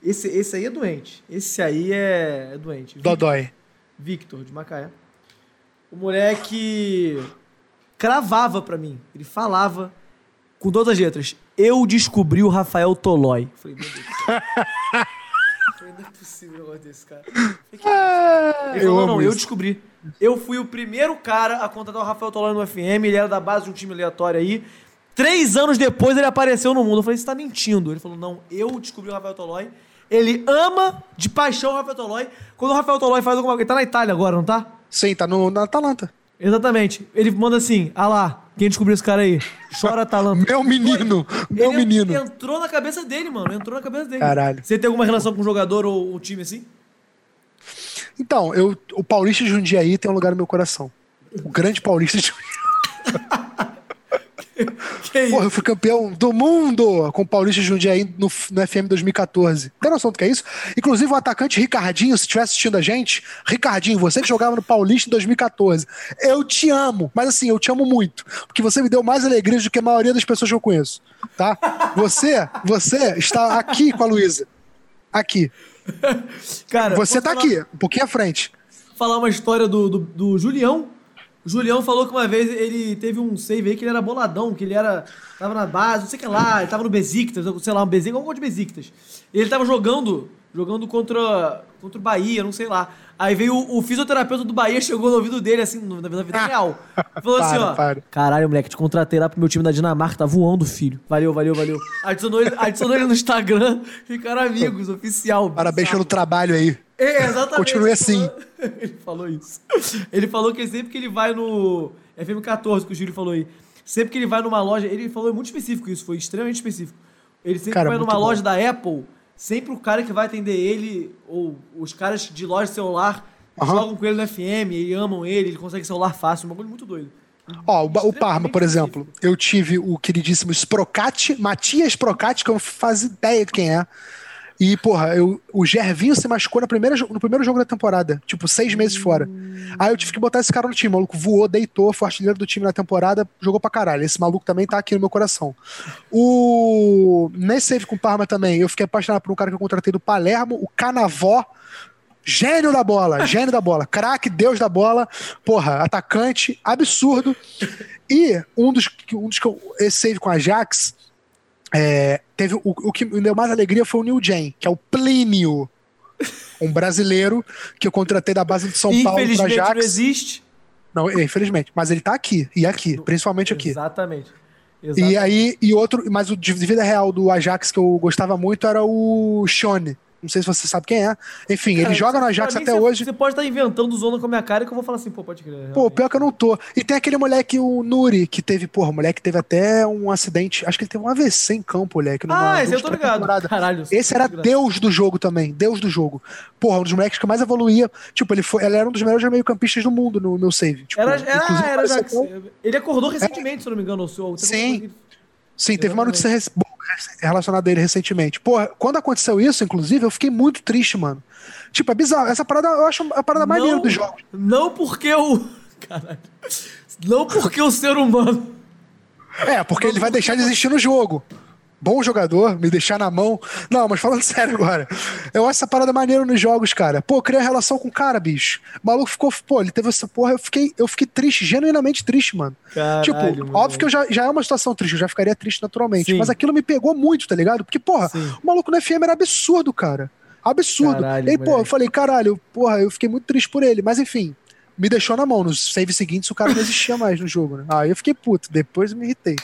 Esse, esse aí é doente. Esse aí é, é doente. Vic- Dodói. Victor, de Macaé. O moleque cravava pra mim. Ele falava com todas as letras. Eu descobri o Rafael Tolói. Eu Falei, meu Deus. Eu Falei, não é possível um negócio desse, cara. Ah, Ele eu falou, amo não, eu isso. descobri. Eu fui o primeiro cara a contratar o Rafael Tolói no FM, ele era da base de um time aleatório aí. Três anos depois ele apareceu no mundo. Eu falei, você tá mentindo. Ele falou, não, eu descobri o Rafael Tolói. Ele ama de paixão o Rafael Tolói. Quando o Rafael Tolói faz alguma coisa, ele tá na Itália agora, não tá? Sim, tá no, na Atalanta. Exatamente. Ele manda assim, ah lá, quem descobriu esse cara aí? Chora Atalanta. Meu menino, meu Ele menino. Entrou na cabeça dele, mano. Entrou na cabeça dele. Caralho. Você tem alguma relação com um jogador ou um time assim? Então, eu, o Paulista de Jundiaí tem um lugar no meu coração. O grande Paulista de Que? Porra, eu fui campeão do mundo com o Paulista de Jundiaí no, no FM 2014. Tem noção do que é isso? Inclusive o atacante Ricardinho, se estiver assistindo a gente, Ricardinho, você que jogava no Paulista em 2014, eu te amo, mas assim, eu te amo muito, porque você me deu mais alegrias do que a maioria das pessoas que eu conheço, tá? Você, você está aqui com a Luísa. Aqui. Cara, Você tá falar- aqui, um pouquinho à frente. falar uma história do, do, do Julião. O Julião falou que uma vez ele teve um save aí que ele era boladão, que ele era. Tava na base, não sei o que lá, ele tava no Besiktas, sei lá, um Besiktas, algum de Besiktas. E ele tava jogando, jogando contra, contra o Bahia, não sei lá. Aí veio o, o fisioterapeuta do Bahia, chegou no ouvido dele, assim, no- na na vida real. Falou assim, Para, ó. para. Caralho, moleque, te contratei lá pro meu time da Dinamarca, tá voando, filho. Valeu, valeu, valeu. Adicionou ele, adicionou ele no Instagram, ficaram amigos, oficial. Parabéns pelo trabalho aí. É, exatamente. Continue assim. Ele falou isso. Ele falou que sempre que ele vai no FM14, que o Júlio falou aí, sempre que ele vai numa loja, ele falou muito específico isso, foi extremamente específico. Ele sempre Cara, vai numa bom. loja da Apple, sempre o cara que vai atender ele, ou os caras de loja celular, Aham. jogam com ele no FM e amam ele, ele consegue celular fácil, um bagulho muito doido. Ó, o, Ba- o Parma, por exemplo, eu tive o queridíssimo Sprocati, Matias Sprocati, que eu não fazia ideia de quem é. E, porra, eu, o Gervinho se machucou na primeira, jo- no primeiro jogo da temporada, tipo, seis meses fora. Aí eu tive que botar esse cara no time. O maluco voou, deitou, foi artilheiro do time na temporada, jogou pra caralho. Esse maluco também tá aqui no meu coração. O. Nesse save com o Parma também, eu fiquei apaixonado por um cara que eu contratei do Palermo, o Canavó. Gênio da bola, gênio da bola, craque, deus da bola, porra, atacante, absurdo. E um dos, um dos que eu, esse save com a Ajax, é, teve o, o que me deu mais alegria foi o New Gen, que é o Plínio, um brasileiro que eu contratei da base de São Paulo para Infelizmente não Ajax. existe. Não, é, infelizmente, mas ele tá aqui e aqui, principalmente aqui. Exatamente. E Exatamente. aí, e outro, mas o de vida real do Ajax que eu gostava muito era o Shone. Não sei se você sabe quem é. Enfim, ele Cara, joga no Ajax até você- hoje. Você pode estar inventando zona com a minha cara que eu vou falar assim, pô, pode crer. Pô, realmente. pior que eu não tô. E tem aquele moleque, o Nuri, que teve, porra, o moleque teve até um acidente. Acho que ele teve um AVC em campo, moleque. numa- Ah, esse eu tô ligado. temporada. Caralho. Esse era Deus. Do jogo também, Deus do jogo. Porra, um dos moleques que mais evoluía. Tipo, ele, foi, ele era um dos melhores meio-campistas do mundo no meu save. Tipo, Era, era, inclusive, era até um- Ele acordou recentemente, se eu não me engano, o seu. teve Sim. teve uma notícia relacionada a ele recentemente. Porra, quando aconteceu isso, inclusive, eu fiquei muito triste, mano. Tipo, é bizarro. Essa parada eu acho a parada mais linda dos jogos. Não porque o. Caralho. Não porque o ser humano. É, porque ele vai deixar de existir no jogo. Bom jogador, me deixar na mão. Não, mas falando sério agora. Eu acho essa parada maneira nos jogos, cara. Pô, eu criei a relação com o cara, bicho. O maluco ficou, pô, ele teve essa porra, eu fiquei, eu fiquei triste, genuinamente triste, mano. Caralho, tipo, mano. óbvio que eu já, já é uma situação triste, eu já ficaria triste naturalmente. Sim. Mas aquilo me pegou muito, tá ligado? Porque, porra, Sim. o maluco no FM era absurdo, cara. Absurdo. Caralho, e aí, pô, eu falei, caralho, porra, eu fiquei muito triste por ele. Mas enfim, me deixou na mão. Nos save seguintes o cara não existia mais no jogo, né? Aí eu fiquei puto, depois me irritei.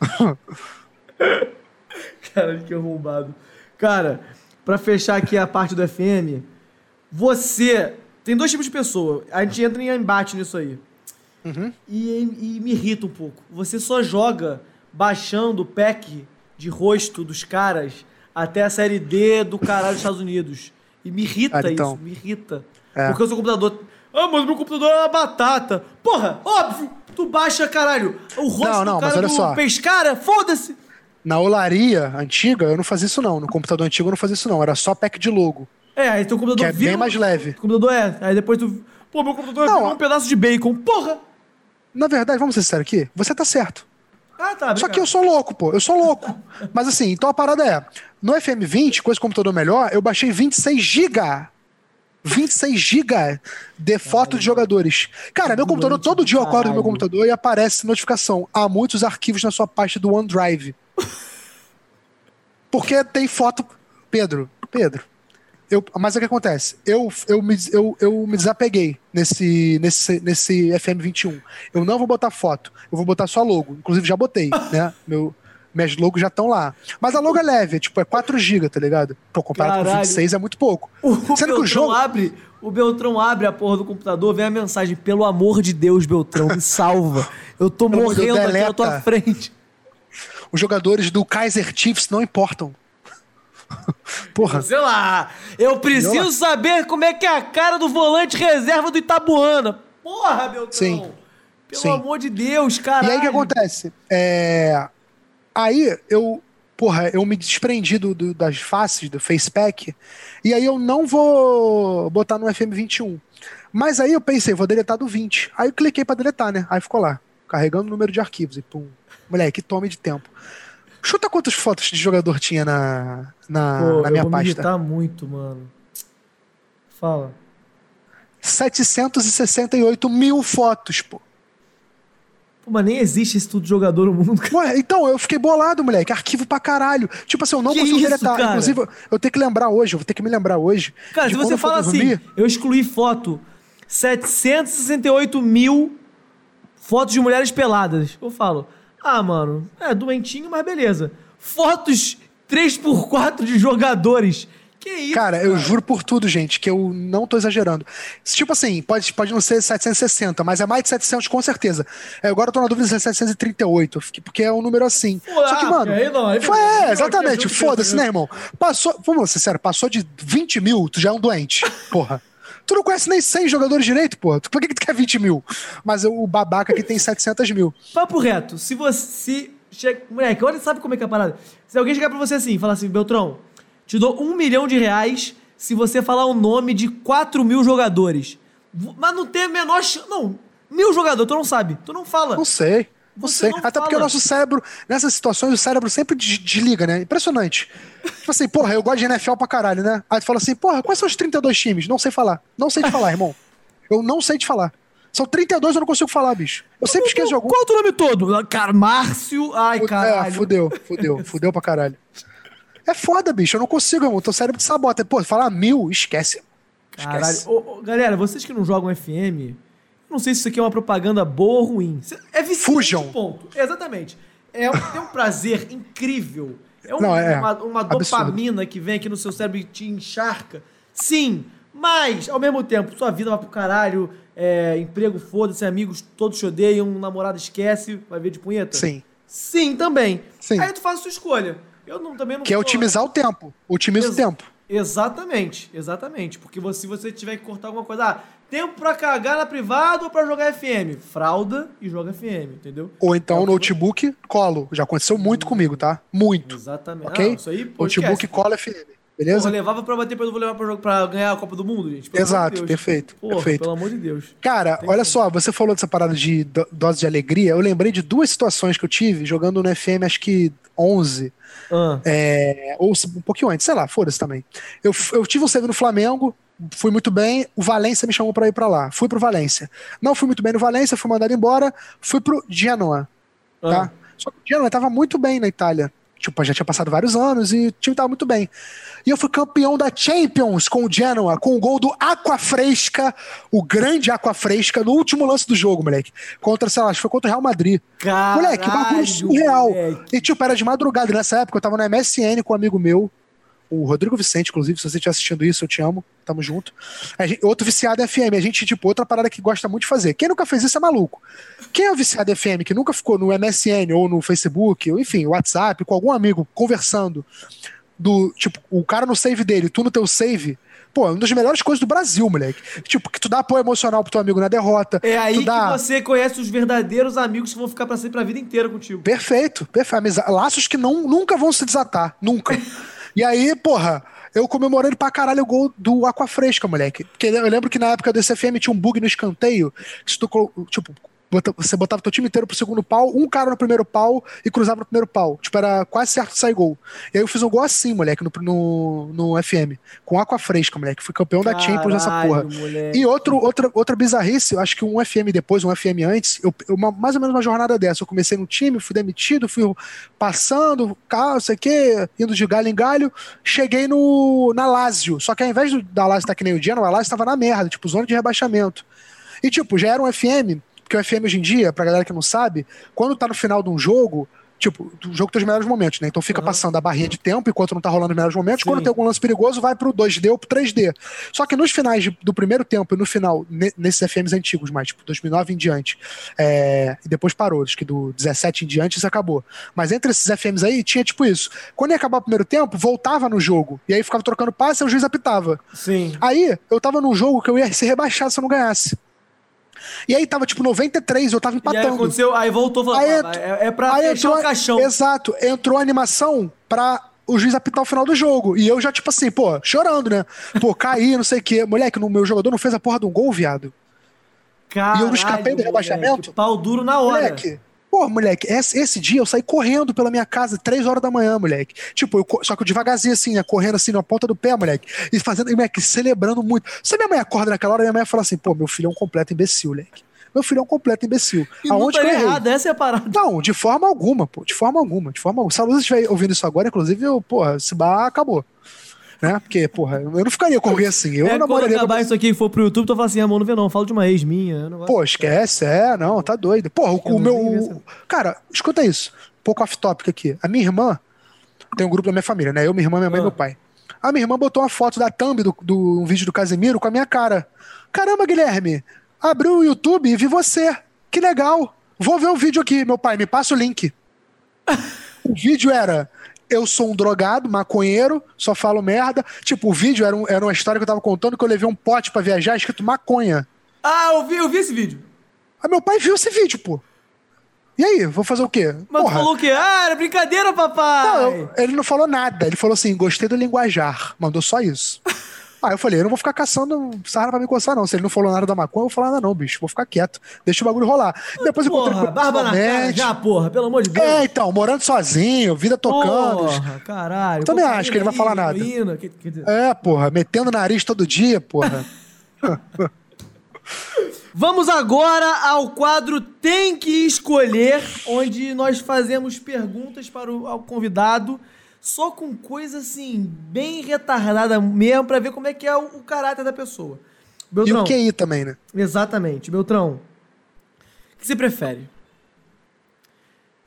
Caralho, que arrombado. Cara, pra fechar aqui a parte do FM, você. Tem dois tipos de pessoa. A gente entra em embate nisso aí. Uhum. E, e me irrita um pouco. Você só joga baixando o pack de rosto dos caras até a série D do caralho dos Estados Unidos. E me irrita Ah, então. isso, me irrita. É. Porque o seu computador. Ah, mas meu computador é uma batata. Porra, óbvio! Tu baixa, caralho, o rosto Não, não, do cara mas olha do só. pescara, foda-se! Na olaria antiga, eu não fazia isso não. No computador antigo eu não fazia isso não. Era só pack de logo. É, aí teu computador Que é vira. bem mais leve. O computador é. Aí depois tu. Pô, meu computador Não, virou um pedaço de bacon. Porra! Na verdade, vamos ser sérios aqui, você tá certo. Ah, tá. Só que eu sou louco, pô. Eu sou louco. Mas assim, então a parada é: no FM20, com esse computador melhor, eu baixei 26 GB. 26 GB de foto de jogadores. Cara, meu computador, todo dia eu acordo no meu computador e aparece notificação. Há muitos arquivos na sua pasta do OneDrive. Porque tem foto. Pedro, Pedro. Eu, mas o que acontece? Eu, eu, me, eu, eu me desapeguei nesse, nesse, nesse FM21. Eu não vou botar foto, eu vou botar só logo. Inclusive já botei, né? Meu, minhas logos já estão lá. Mas a logo é leve, é tipo, é 4 GB, tá ligado? Pô, comparado Caralho. com 26 é muito pouco. O Sendo Beltrão o jogo. abre. O Beltrão abre a porra do computador, vem a mensagem: pelo amor de Deus, Beltrão, me salva. Eu tô morrendo aqui na tua frente. Os jogadores do Kaiser Chiefs não importam. Porra. Sei lá, eu preciso lá. saber como é que é a cara do volante reserva do Itabuana. Porra, Beltrão. Sim. Pelo Sim. amor de Deus, cara. E aí o que acontece? É... Aí eu, porra, eu me desprendi do, do- das faces do FacePack e aí eu não vou botar no FM21. Mas aí eu pensei, vou deletar do 20. Aí eu cliquei pra deletar, né? Aí ficou lá, carregando o número de arquivos e pum. Moleque, que tome de tempo. Chuta quantas fotos de jogador tinha na, na, Pô, na eu minha vou me pasta. irritar muito, mano. Fala. 768 mil fotos, pô. Pô, mas nem existe esse tudo de jogador no mundo. Ué, então, eu fiquei bolado, moleque. Arquivo pra caralho. Tipo assim, eu não Que consigo isso, deletar. cara? Inclusive, eu- eu tenho que lembrar hoje, eu vou ter que me lembrar hoje. Cara, se você eu fala assim, dormir, eu excluí foto, 768 mil fotos de mulheres peladas. Eu falo, ah, mano, é doentinho, mas beleza. Fotos 3x4 de jogadores. Que isso? Cara, eu juro por tudo, gente, que eu não tô exagerando. Tipo assim, pode, pode não ser 760, mas é mais de 700 com certeza. É, agora eu tô na dúvida se é 738, porque é um número assim. Pô, Só que, ah, mano. aí não, aí foi, é, exatamente. Foda-se, né, irmão? Passou, vamos ser sério, passou de 20 mil, tu já é um doente. Porra. Tu não conhece nem 100 jogadores direito, porra. Por que, que tu quer 20 mil? Mas o babaca aqui tem 700 mil. Papo reto, se você. Chega, moleque, olha, sabe como é que é a parada? Se alguém chegar pra você assim, falar assim, Beltrão, te dou um milhão de reais se você falar o nome de 4 mil jogadores. Mas não tem a menor chance. Não, mil jogadores, tu não sabe. Tu não fala. Não sei. Não Você Até fala. porque o nosso cérebro, nessas situações, o cérebro sempre des- desliga, né? Impressionante. tipo assim, porra, eu gosto de NFL pra caralho, né? Aí tu fala assim, porra, quais são os 32 times? Não sei falar. Não sei te falar, irmão. Eu não sei te falar. São 32, eu não consigo falar, bicho. Eu sempre esqueço de algum. Qual é o teu nome todo? Cara, Márcio. Ai, É, caralho. fudeu, fudeu, fudeu pra caralho. É foda, bicho. Eu não consigo, irmão. Teu cérebro te sabota. Pô, falar mil, esquece. Caralho. Esquece. Ô, ô, galera, vocês que não jogam FM, não sei se isso aqui é uma propaganda boa ou ruim. É Fujam. ponto. Exatamente. É, um- tem um prazer incrível. É, um- Não, é uma, uma dopamina que vem aqui no seu cérebro e te encharca. Sim, mas, ao mesmo tempo, sua vida vai pro caralho, é, emprego foda-se, amigos todos te odeiam, um namorado esquece, vai ver de punheta? Sim. Sim, também. Sim. Aí tu faz a sua escolha. Eu não, também não Que é otimizar o tempo. Otimiza o Ex- tempo. Exatamente, exatamente. Porque você, se você tiver que cortar alguma coisa, ah, tempo pra cagar na privada ou pra jogar FM? Fralda e joga FM, entendeu? Ou então É o que- notebook, colo. Já aconteceu muito comigo, tá? Muito. Exatamente. Ok? Ah, isso aí, pô, Notebook, colo FM. Beleza? Porra, levava pra bater, mas não vou levar pra, jogo, pra ganhar a Copa do Mundo, gente. Pelo de Exato, perfeito, Porra, perfeito. pelo amor de Deus. Cara, olha só, você falou dessa parada de do- dose de alegria. Eu lembrei de duas situações que eu tive jogando no FM, acho que 11, Ah, é, ou um pouquinho antes, sei lá, foda-se também. Eu, eu tive um save no Flamengo, fui muito bem. O Valência me chamou pra ir pra lá. Fui pro Valência. Não fui muito bem no Valência, fui mandado embora. Fui pro Genoa, tá? ah. Só que o Genoa tava muito bem na Itália. Tipo, já tinha passado vários anos e o time tava muito bem. E eu fui campeão da Champions com o Genoa, com o gol do Aqua Fresca, o grande Aqua Fresca, no último lance do jogo, moleque. Contra, sei lá, acho que foi contra o Real Madrid. Caralho, Moleque, bagulho surreal. moleque. E, tipo, era de madrugada. Nessa época eu tava no MSN com um amigo meu, o Rodrigo Vicente, inclusive, se você estiver assistindo isso, eu te amo. Tamo junto. Gente- outro viciado em FM. A gente, tipo, outra parada que gosta muito de fazer. Quem nunca fez isso é maluco. Quem é o viciado em FM que nunca ficou no MSN ou no Facebook, ou enfim, WhatsApp, com algum amigo conversando, do, tipo, o cara no save dele, tu no teu save. Pô, é uma das melhores coisas do Brasil, moleque. Tipo, que tu dá apoio emocional pro teu amigo na derrota. É aí dá... que você conhece os verdadeiros amigos que vão ficar pra sempre a vida inteira contigo. Perfeito, perfeito. Laços que não, nunca vão se desatar, nunca. e aí, porra, eu comemorando pra caralho o gol do Aqua Fresca, moleque. Porque eu lembro que na época do SFM tinha um bug no escanteio, que se tu, tipo, você botava teu time inteiro pro segundo pau, um cara no primeiro pau e cruzava no primeiro pau. Tipo, era quase certo sair gol. E aí eu fiz um gol assim, moleque, no, no, no FM, com Aqua Fresca, moleque. Fui campeão da Champions nessa Caralho, porra. moleque. E outro, outra, outra bizarrice, eu acho que um FM depois, um FM antes, eu, uma- mais ou menos uma jornada dessa. Eu comecei no time, fui demitido, fui passando, carro, não sei o quê, indo de galho em galho. Cheguei no, na Lazio. Só que ao invés do, da Lazio estar que nem o Genoa, a Lazio estava na merda, tipo, zona de rebaixamento. E, tipo, já era um FM, porque o FM hoje em dia, pra galera que não sabe, quando tá no final de um jogo. Tipo, o jogo tem os melhores momentos, né? Então fica Aham. passando a barrinha de tempo enquanto não tá rolando os melhores momentos. Sim. Quando tem algum lance perigoso, vai pro 2D ou pro 3D. Só que nos finais de- do primeiro tempo e no final, ne- nesses FMs antigos, mais, tipo 2009 em diante, é, e depois parou, acho que do 17 em diante isso acabou. Mas entre esses FMs aí, tinha tipo isso. Quando ia acabar o primeiro tempo, voltava no jogo. E aí ficava trocando passe e o juiz apitava. Sim. Aí, eu tava num jogo que eu ia ser rebaixado se eu não ganhasse. E aí tava tipo 93, eu tava E aí empatando. aconteceu, aí voltou falando, Aí "Ah, entrou- é, é pra Aí fechar entrou, o caixão. Exato, entrou a animação pra o juiz apitar o final do jogo. E eu já, tipo assim, pô, chorando, né? Pô, caí, não sei o quê. Moleque, no meu jogador não fez a porra de um gol, viado. Caralho, E eu não escapei do moleque, rebaixamento? Pau duro na hora. Moleque. Pô, moleque, esse, esse dia eu saí correndo pela minha casa, três horas da manhã, moleque. Tipo, eu só que eu devagarzinho assim, né? Correndo assim na ponta do pé, moleque. E fazendo, e, moleque, celebrando muito. Se minha mãe acorda naquela hora, minha mãe fala assim, pô, meu filho é um completo imbecil, moleque. Meu filho é um completo imbecil. E não Aonde tá que eu errei? errado, essa é a parada. Não, de forma alguma, pô. De forma alguma, de forma alguma. Se a Luísa estiver ouvindo isso agora, inclusive, eu, porra, esse bar acabou. Né? Porque, porra, eu não ficaria com alguém assim. Eu é, quando namoraria. acabar isso aqui e for pro YouTube, tu fala assim, Ramon, não vê não, fala de uma ex minha. gosto. Pô, esquece, é, não, tá doido. Porra, o, o meu. essa. Cara, escuta isso. Um pouco off-topic aqui. A minha irmã tem um grupo da minha família, né? Eu, minha irmã, minha mãe e Ah. meu pai. A minha irmã botou uma foto da thumb do, do um vídeo do Casemiro com a minha cara. Caramba, Guilherme, abriu o YouTube e vi você. Que legal. Vou ver o vídeo aqui, meu pai, me passa o link. o vídeo era. Eu sou um drogado, maconheiro, só falo merda. Tipo, o vídeo era, um- era uma história que eu tava contando que eu levei um pote pra viajar escrito maconha. Ah, eu vi, eu vi esse vídeo. Aí meu pai viu esse vídeo, pô. E aí, vou fazer o quê? Mas tu falou o quê? Ah, era brincadeira, papai. Não, ele não falou nada. Ele falou assim: gostei do linguajar. Mandou só isso. Aí eu falei: eu não vou ficar caçando sarra pra me coçar, não. Se ele não falou nada da maconha, eu vou falar nada, não, bicho. Vou ficar quieto. Deixa o bagulho rolar. Depois eu encontrei com Porra, barba na cara já, porra, pelo amor de Deus. É, então, morando sozinho, vida tocando. Porra, caralho. Também cocaína acho que ele vai falar nada. quer dizer, É, porra, metendo nariz todo dia, porra. Vamos agora ao quadro Tem que Escolher, onde nós fazemos perguntas para o convidado, só com coisa assim, bem retardada mesmo, pra ver como é que é o, o caráter da pessoa. e Beltrão, o QI também, né? exatamente. Beltrão, o que você prefere?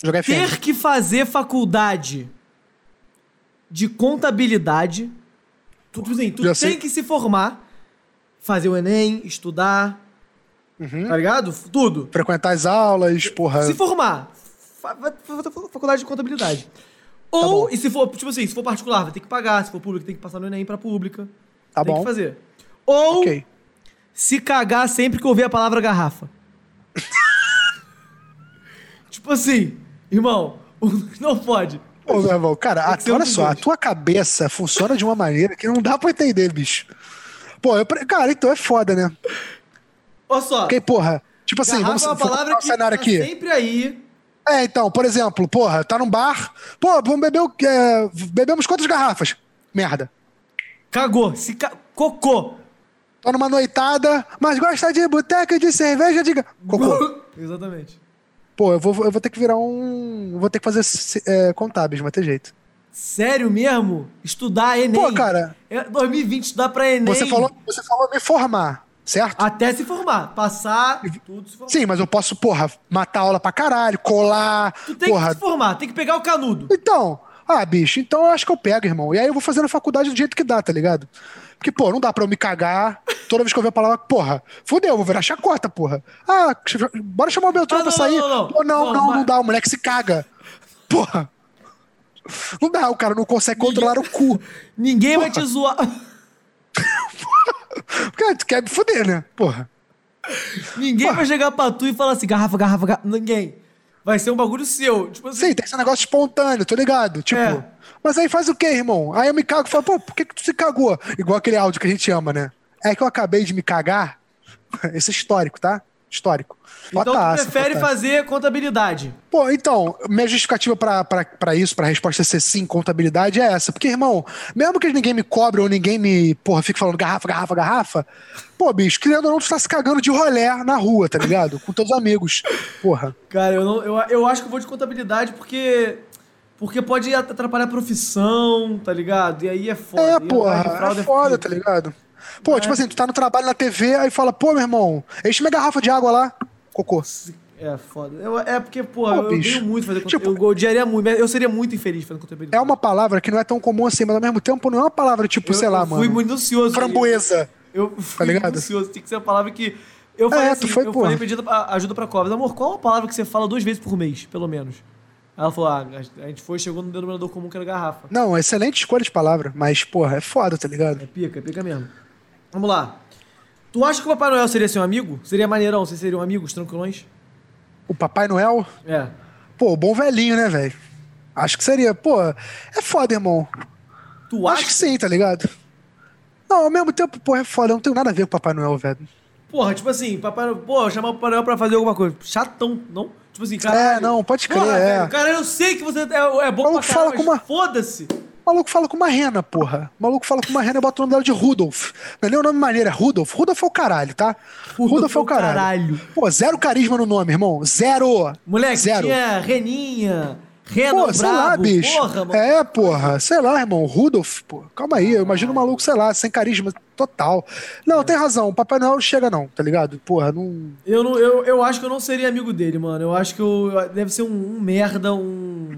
Jogar FM. Ter que fazer faculdade de contabilidade. Tu, tipo assim, tu tem sei. que se formar, fazer o Enem, estudar, Uhum. tá ligado? Tudo. Frequentar as aulas, porra. Se formar, faculdade de contabilidade. Tá Ou, bom. e se for, tipo assim, se for particular, vai ter que pagar, se for público, tem que passar no Enem pra pública. Tá tem bom. que fazer. Ou Ok. se cagar sempre que ouvir a palavra garrafa. tipo assim, irmão, não pode. Ô, meu irmão, cara, a- olha só, a tua cabeça funciona de uma maneira que não dá pra entender, bicho. Pô, eu, cara, então é foda, né? Olha só. Porque, porra, tipo assim, vamos é uma vamos palavra que cenário tá aqui. sempre aí. É, então, por exemplo, porra, tá num bar, pô, vamos beber o. É, bebemos quantas garrafas? Merda. Cagou. Se ca... Cocô. Tá numa noitada, mas gosta de boteca e de cerveja, diga. Cocô. Exatamente. Pô, eu vou, eu vou ter que virar um. Vou ter que fazer é, contábeis, vai ter jeito. Sério mesmo? Estudar Enem. Pô, cara. É 2020, estudar pra Enem. Você falou, você falou me formar, certo? Até se formar. Passar, tudo se formar. Sim, mas eu posso, porra, matar aula pra caralho, colar. Tu tem porra. que se formar, tem que pegar o canudo. Então, ah, bicho, então eu acho que eu pego, irmão. E aí eu vou fazendo a faculdade do jeito que dá, tá ligado? Porque, pô, não dá pra eu me cagar toda vez que eu ver a palavra, porra, fudeu, vou virar chacota, porra. Ah, bora chamar o Beltrão Ah, pra não, sair. não, não, não. Pô, não, Não, não, dá, o moleque se caga. Porra. Não dá, o cara não consegue controlar o cu. Ninguém vai te zoar. Cara, tu quer me fuder, né? Porra. Ninguém vai chegar pra tu e falar assim, garrafa, garrafa, garrafa. Ninguém. Vai ser um bagulho seu. Tipo assim, Sim, tem esse negócio espontâneo, tô ligado. Tipo, É. mas aí faz o quê, irmão? Aí eu me cago e falo, pô, por que, que tu se cagou? Igual aquele áudio que a gente ama, né? É que eu acabei de me cagar. Esse é histórico, tá? Histórico. Então tu prefere fazer contabilidade. Pô, então, minha justificativa pra isso, pra resposta ser sim, contabilidade, é essa. Porque, irmão, mesmo que ninguém me cobre ou ninguém me, porra, fique falando garrafa, garrafa, garrafa, pô, bicho, querendo ou não, tu tá se cagando de rolé na rua, tá ligado? Com teus amigos. Porra. Cara, eu, não, eu, eu acho que eu vou de contabilidade porque. Porque pode atrapalhar a profissão, tá ligado? E aí é foda. É, porra, fraude é foda, tá ligado? Pô, tipo assim, tu tá no trabalho na TV, aí fala, pô, meu irmão, enche minha garrafa de água lá. Cocô. É foda. Eu- é porque, porra, Pô, eu bicho. muito fazer Tipo- contabilidade. eu odiaria muito. Eu seria muito infeliz fazendo contabilidade. É uma palavra que não é tão comum assim, mas ao mesmo tempo não é uma palavra tipo, eu, sei lá, eu fui mano. minucioso. Framboesa. Eu fui Tá minucioso. Tem que ser uma palavra que. Eu falei É, assim, tu foi, eu porra. falei pedindo ajuda pra Covas. Amor, qual é uma palavra que você fala duas vezes por mês, pelo menos? Ela falou, ah, a gente foi, chegou no denominador comum que era garrafa. Não, excelente escolha de palavra, mas, porra, é foda, tá ligado? É pica, é pica mesmo. Vamos lá. Tu acha que o Papai Noel seria seu amigo? Seria maneirão, vocês seriam amigos, tranquilões? O Papai Noel, É. pô, bom velhinho, né, velho? Acho que seria, pô, é foda, irmão. Tu Acho acha que sim, tá ligado? Não, ao mesmo tempo, pô, é foda, eu não tenho nada a ver com o Papai Noel, velho. Porra, tipo assim, Papai Noel, pô, chamar o Papai Noel pra fazer alguma coisa. Chatão, não? Tipo assim, cara. É, não, pode crer, Porra, é. velho, cara, eu sei que você é, é bom Maluco pra fala caralho, com mas uma- foda-se. O maluco fala com uma rena, porra. O maluco fala com uma rena e bota o nome dela de Rudolph. Não é nem o nome maneiro, é Rudolph. Rudolph é o caralho, tá? Rudolph é o caralho. caralho. Pô, zero carisma no nome, irmão. Zero. Moleque, Zero. tinha Reninha, Rena, Pô, sei lá, bicho. porra, mano. é, porra. Sei lá, irmão. Rudolph, pô. Calma aí. Eu imagino um maluco, sei lá, sem carisma total. Não, tem razão. O Papai Noel não chega, não, tá ligado? Porra, não. Eu, não, eu, eu acho que eu não seria amigo dele, mano. Eu acho que eu, deve ser um, um merda, um,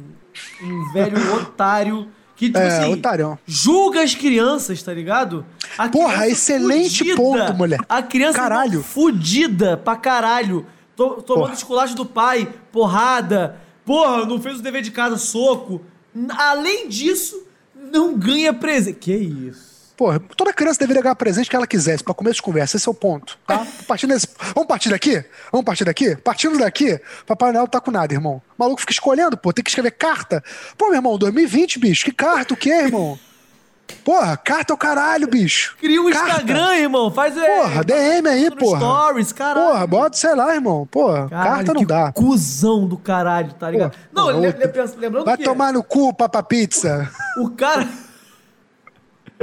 um velho otário que, tipo É, assim, julga as crianças, tá ligado? A Porra, excelente ponto, moleque. A criança Caralho. fudida pra caralho. To- tomando Porra. esculacho do pai, porrada. Porra, não fez o dever de casa, soco. Além disso, não ganha presente. Que isso? Porra, toda criança deveria ganhar presente que ela quisesse, pra começo de conversa. Esse é o ponto, tá? Partindo desse... Vamos partir daqui? Vamos partir daqui? Partindo daqui, Papai Noel tá com nada, irmão. O maluco fica escolhendo, pô, tem que escrever carta. Pô, meu irmão, 2020, bicho, que carta, o quê, irmão? Porra, carta é o caralho, bicho. Cria um Carta. Instagram, irmão. Faz é, Porra, DM aí, porra. Stories, caralho. Porra, bota, sei lá, irmão. Porra, Caralho, carta não dá. Cusão do caralho, tá ligado? Pô, não, le- pensa- lembrando Vai que tomar no cu, Papa Pizza. o cara,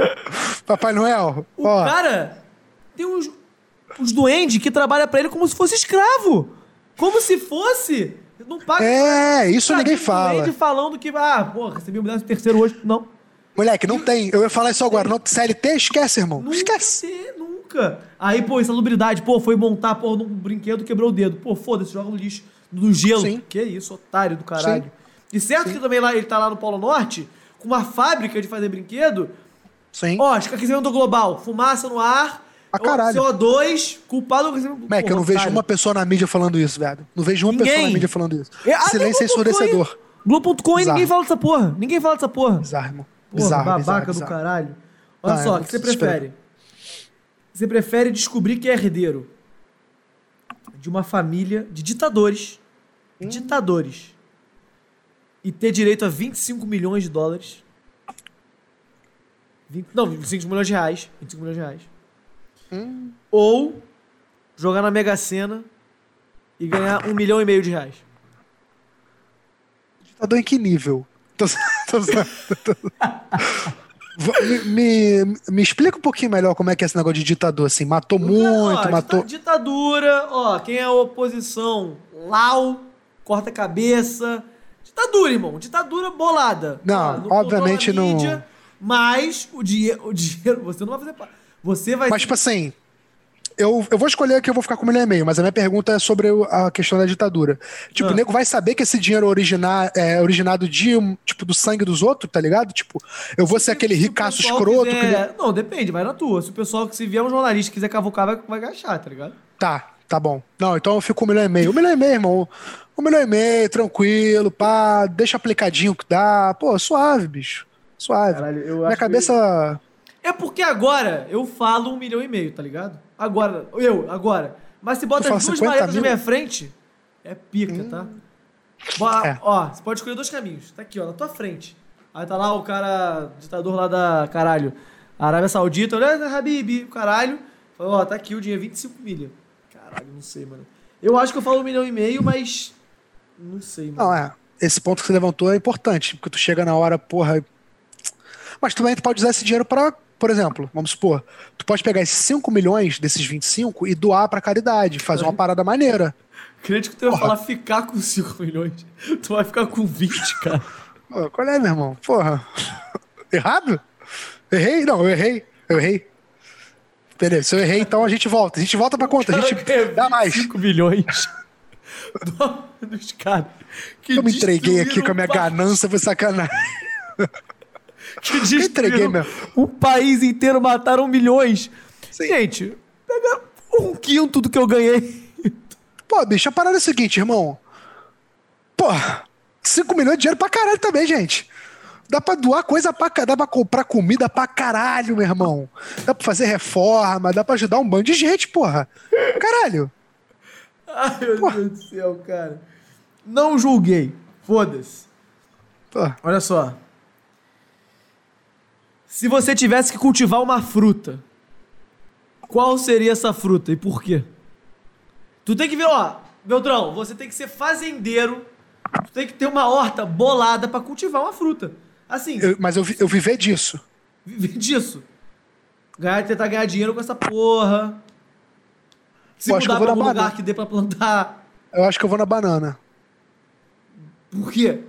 Papai Noel. o Ó, cara tem uns, uns duendes que trabalham pra ele como se fosse escravo. Como se fosse. Não paga. É, isso ninguém fala. duende falando que, ah, porra, recebi um terceiro hoje. Não. Moleque, não tem. Eu ia falar isso agora. Não, CLT, esquece, irmão. Nunca Esquece. ter, nunca. Aí, pô, insalubridade, pô, foi montar, pô, num brinquedo, quebrou o dedo. Pô, foda-se, joga no lixo, no gelo. Sim. Que isso, otário do caralho. E certo que também lá ele tá lá no Polo Norte, com uma fábrica de fazer brinquedo. Sim. Ó, aquecimento global, fumaça no ar, Pra caralho. CO2, culpado do aquecimento Moleque, eu não vejo uma pessoa na mídia falando isso, velho. Não vejo uma pessoa na Ninguém. mídia falando isso. É, até Silêncio Globo.com, ensurdecedor. Globo.com e ninguém fala dessa porra. Ninguém fala dessa porra. Bizarro, irmão. Porra, Bizarro, babaca bizarro, do bizarro. caralho. Olha Ah, só, o que você prefere? Você prefere descobrir que é herdeiro de uma família de ditadores. Hum. Ditadores. e ter direito a 25 milhões de dólares. 20, não, 25 milhões de reais. 25 milhões de reais. Hum. Ou jogar na Mega Sena e ganhar um milhão e meio de reais. Ditador em que nível? Tô, tô, tô, me, me, me, explica um pouquinho melhor como é que é esse negócio de ditador, assim. Matou muito, ó, matou. Ditadura, ó, quem é a oposição? Lau, corta a cabeça. Ditadura, irmão. Ditadura bolada. Não, ó, obviamente mídia, não. Mas o, dia, o dinheiro, você não vai fazer. Você vai. Mas, tipo assim, eu, eu vou escolher que eu vou ficar com um milhão e meio, mas a minha pergunta é sobre a questão da ditadura. Tipo, ah. o nego vai saber que esse dinheiro originar, é originado de, tipo, do sangue dos outros, tá ligado? Tipo, eu vou ser aquele ricaço escroto. Quiser... Que... Não, depende, vai na tua. Se o pessoal que se vier um jornalista quiser cavucar, vai, vai gastar, tá ligado? Tá, tá bom. Não, então eu fico com um milhão e meio. Um milhão e meio, irmão. Um milhão e meio, tranquilo, pá, deixa aplicadinho que dá. Pô, suave, bicho. Suave. Caralho, Minha cabeça. Que... É porque agora eu falo um milhão e meio, tá ligado? Agora, eu, agora. Mas se bota as duas maletas na minha frente, é pica, hum. tá? Ó, é. ó, você pode escolher dois caminhos. Tá aqui, ó, na tua frente. Aí tá lá o cara, ditador lá da caralho, Arábia Saudita, olha, Habib, caralho. Falou, ó, tá aqui o dinheiro, 25 milha. Caralho, não sei, mano. Eu acho que eu falo um milhão e meio, mas. Não sei, mano. Não, é. Esse ponto que você levantou é importante, porque tu chega na hora, porra. Mas tu também pode usar esse dinheiro pra por exemplo, vamos supor, tu pode pegar esses 5 milhões desses 25 e doar pra caridade, fazer uma parada maneira. Crente que tu ia falar ficar com 5 milhões. Tu vai ficar com 20, cara. Pô, qual é, meu irmão? Porra. Errado? Errei? Não, eu errei. Eu errei. Beleza, se eu errei, então a gente volta. A gente volta pra conta. A gente dá mais. 5 milhões dos caras. Eu me entreguei aqui com a minha ganância, foi sacanagem. Que destruíram o país inteiro, mataram milhões. Sim. Gente, pega um quinto do que eu ganhei. Pô, bicho, a parada é a seguinte, irmão. Pô, 5 milhões de dinheiro pra caralho também, gente. Dá pra doar coisa pra caralho, dá pra comprar comida pra caralho, meu irmão. Dá pra fazer reforma, dá pra ajudar um bando de gente, porra. Caralho. Ai, meu porra. Deus do céu, cara. Não julguei. Foda-se. Olha só. Se você tivesse que cultivar uma fruta, qual seria essa fruta e por quê? Tu tem que ver, ó, Beltrão, você tem que ser fazendeiro, tu tem que ter uma horta bolada para cultivar uma fruta. Assim. Eu, mas eu, eu viver disso. Viver disso. Ganhar, tentar ganhar dinheiro com essa porra. Se mudar pra algum lugar que dê pra plantar. Eu acho que eu vou na banana. Por quê?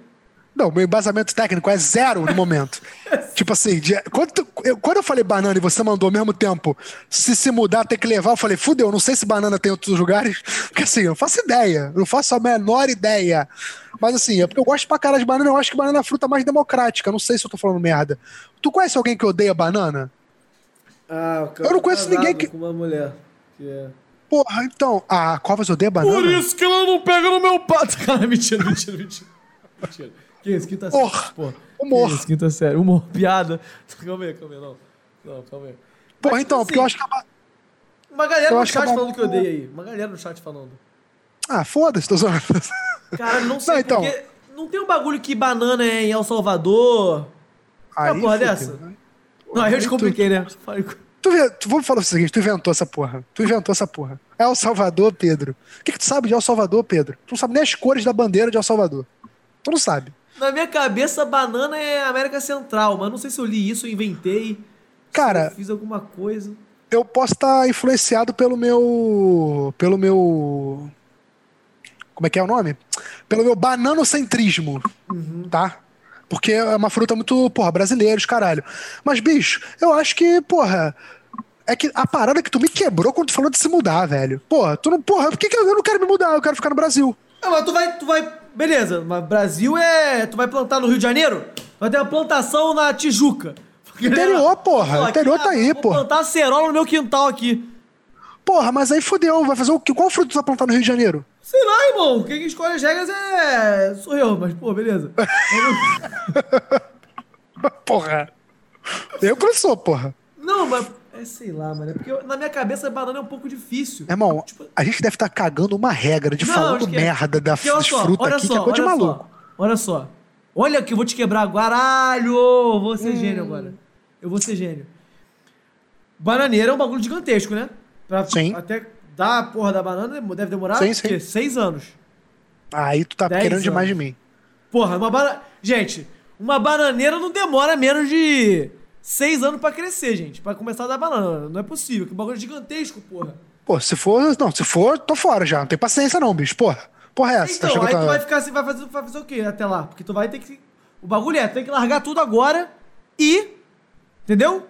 Não, meu embasamento técnico é zero no momento. tipo assim, de, quando, tu, eu, quando eu falei banana e você mandou ao mesmo tempo, se se mudar tem que levar, eu falei, fudeu, não sei se banana tem em outros lugares, porque assim, eu não faço ideia, não faço a menor ideia. Mas assim, é porque eu gosto pra cara de banana, eu acho que banana é a fruta mais democrática, não sei se eu tô falando merda. Tu conhece alguém que odeia banana? Ah, o cara eu não conheço ninguém que. Com uma mulher que é. Porra, então, a Covas odeia banana? Por isso que ela não pega no meu pato. Cara, mentira, mentira, mentira. mentira. Que isso, quinta série. Porra, humor. Que isso, quinta série. Humor, piada. Calma aí, calma aí, não. Não, calma aí. Porra, Mas, então, assim, porque eu acho que... Uma galera eu no chat que falando que eu odeio aí. Uma galera no chat falando. Ah, foda-se, tô zoando. Cara, não sei não, então... porque... Não tem um bagulho que banana é em El Salvador? Aí, uma porra dessa? Né? Não, aí eu descompliquei, né? Tu, tu, vamos falar o seguinte, tu inventou essa porra. Tu inventou essa porra. El Salvador, Pedro. O que, que tu sabe de El Salvador, Pedro? Tu não sabe nem as cores da bandeira de El Salvador. Tu não sabe. Na minha cabeça, banana é América Central, mas não sei se eu li isso, eu inventei. Cara. Eu fiz alguma coisa. Eu posso estar influenciado pelo meu. pelo meu. Como é que é o nome? Pelo meu bananocentrismo. Uhum. Tá? Porque é uma fruta muito, porra, brasileiros, caralho. Mas, bicho, eu acho que, porra. É que a parada que tu me quebrou quando tu falou de se mudar, velho. Porra, tu não. Porra, por que, que eu não quero me mudar? Eu quero ficar no Brasil. Não, mas tu vai, tu vai Beleza, mas Brasil é. Tu vai plantar no Rio de Janeiro? Vai ter uma plantação na Tijuca. Interior, porra. Pô, interior tá aí, porra. Vou plantar acerola no meu quintal aqui. Porra, mas aí fodeu. Vai fazer o que? Qual fruto tu vai plantar no Rio de Janeiro? Sei lá, irmão. Quem escolhe as regras é. Sou eu, mas, pô, beleza. porra. Eu que sou, porra. Não, mas é, sei lá, mano. É porque eu, na minha cabeça banana é um pouco difícil. Irmão, tipo... a gente deve estar tá cagando uma regra de não, falando merda da, das frutas aqui, só, que é coisa de maluco. Só, olha só. Olha que eu vou te quebrar. Guaralho! Vou ser gênio agora. Eu vou ser gênio. Bananeira é um bagulho gigantesco, né? Pra Sim. Até dar a porra da banana deve demorar Sim, sim. Seis anos. Aí tu tá Dez querendo demais anos. de mim. Porra, uma banana. Gente, uma bananeira não demora menos de seis anos pra crescer, gente. Pra começar a dar banana. Não é possível. Que bagulho gigantesco, porra. Pô, se for. Não, se for, tô fora já. Não tem paciência, não, bicho. Porra. Porra, é essa? Então, que aí eu tu vai ficar assim, vai fazer, vai fazer o quê até lá? Porque tu vai ter que. O bagulho é, tu tem que largar tudo agora e. Entendeu?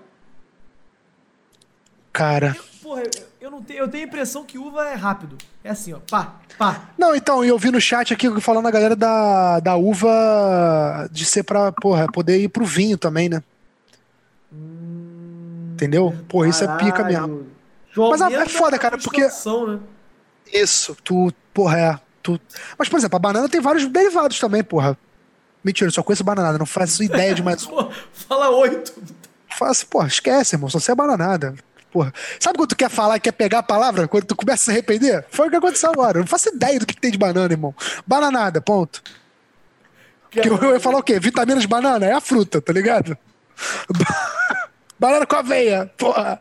Cara. Porra, eu, eu não tenho, eu tenho a impressão que uva é rápido. É assim, ó. Pá, pá. Não, então, e eu vi no chat aqui falando a galera da, da uva de ser pra, porra, poder ir pro vinho também, né? Entendeu? Porra, isso é pica mesmo. Tu Mas é aumenta foda, a cara, porque- Né? Isso, tu, porra, é. Tu... Mas, por exemplo, a banana tem vários derivados também, porra. Mentira, eu só conheço bananada, não faço ideia de mais. Pô, fala oito. Faço, porra, esquece, irmão, só sei a bananada. Porra. Sabe quando tu quer falar e quer pegar a palavra? Quando tu começa a se arrepender? Foi o que aconteceu agora. Eu não faço ideia do que, que tem de banana, irmão. Bananada, ponto. Que eu, eu ia falar o quê? Vitamina de banana? É a fruta, tá ligado? banana com aveia, porra.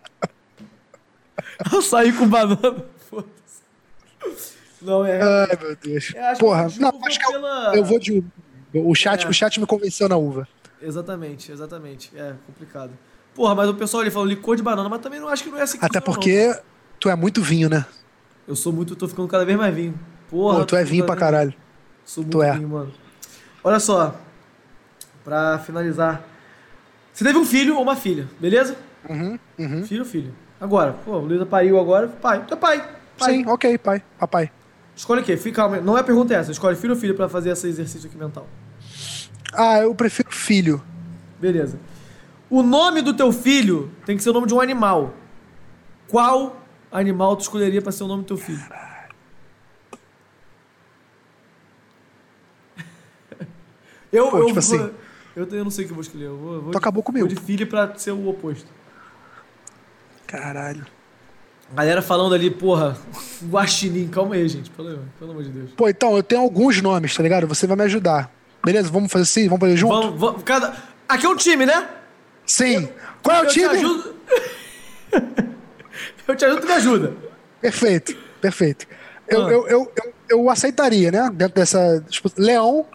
Eu saí com banana. Foda-se. Não, é. Ai, meu Deus. Eu acho Porra, que não, acho que eu, pela- eu vou de uva. O chat, É. o chat me convenceu na uva. Exatamente, exatamente. É complicado. Porra, mas o pessoal ali falou licor de banana, mas também não acho que não é assim que Até porque tu é muito vinho, né? não. Eu sou muito, tô ficando cada vez mais vinho. Porra, Pô, tu é vinho pra caralho. Sou muito Tu é. vinho, mano. Olha só. Pra finalizar. Você teve um filho ou uma filha, beleza? Uhum, uhum. Filho ou filho? Agora, pô, o Luísa pariu agora, pai. Tu é pai. pai. Sim, ok, pai, papai. Escolhe o quê? Fica, não é a pergunta essa. Escolhe filho ou filho pra fazer esse exercício aqui mental. Ah, eu prefiro filho. Beleza. O nome do teu filho tem que ser o nome de um animal. Qual animal tu escolheria pra ser o nome do teu filho? Eu, Pô, eu, tipo vou- assim. Eu, eu não sei o que eu vou escolher. Eu vou, eu vou Tu acabou comigo. Vou de filho pra ser o oposto. Caralho. Galera falando ali, porra, guaxinim. Calma aí, gente. Pelo, pelo amor de Deus. Pô, então, eu tenho alguns nomes, tá ligado? Você vai me ajudar. Beleza? Vamos fazer assim? Vamos fazer junto? Vamos, vamos, cada... Aqui é um time, né? Sim. Qual é o eu time? te ajudo. eu te ajudo, tu me ajuda. Perfeito, perfeito. Eu, Ah. eu, eu, eu, eu aceitaria, né? Dentro dessa. Tipo, leão.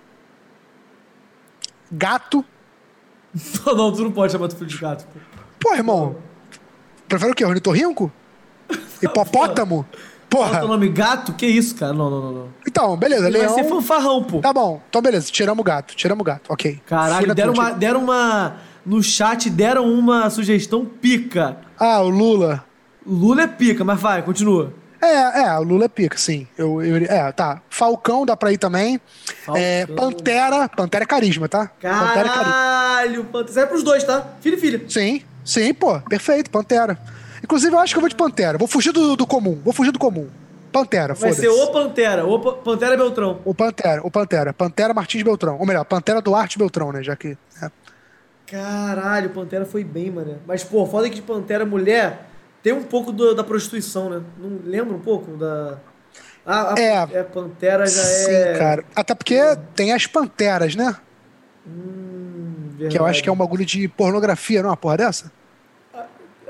Gato. Não, não, tu não pode chamar teu filho de gato. Pô. Pô, irmão. Prefere o quê? Ornitorrinco? Hipopótamo? Qual é o Porra. nome? Gato? Que isso, cara? Não, não, não. não. Então, beleza, Ele vai leão. ser fanfarrão, pô. Tá bom, então beleza, tiramos o gato, tiramos o gato, ok. Caralho, deram uma, deram uma. No chat deram uma sugestão pica. Ah, o Lula. Lula é pica, mas vai, continua. É, é, o Lula é pica, sim. Eu, eu, é, tá. Falcão dá pra ir também. É, Pantera. Pantera é carisma, tá? Pantera é carisma. Caralho, Pantera. Serve pros dois, tá? Filho e filha. Sim, sim, pô, perfeito, Pantera. Inclusive, eu acho que eu vou de Pantera. Vou fugir do, do comum, vou fugir do comum. Pantera, Vai ser o Pantera, o Pa- Pantera Beltrão. O Pantera, o Pantera. Pantera Martins Beltrão. Ou melhor, Pantera Duarte Beltrão, né? Já que. é. Caralho, Pantera foi bem, mano. Mas, pô, foda que de Pantera mulher tem um pouco do- da prostituição, né? Não lembra um pouco da. A, a- É. é, Pantera já Sim, é. cara. Até porque tem as Panteras, né? Hum, Que eu acho que é um bagulho de pornografia, não é uma porra dessa?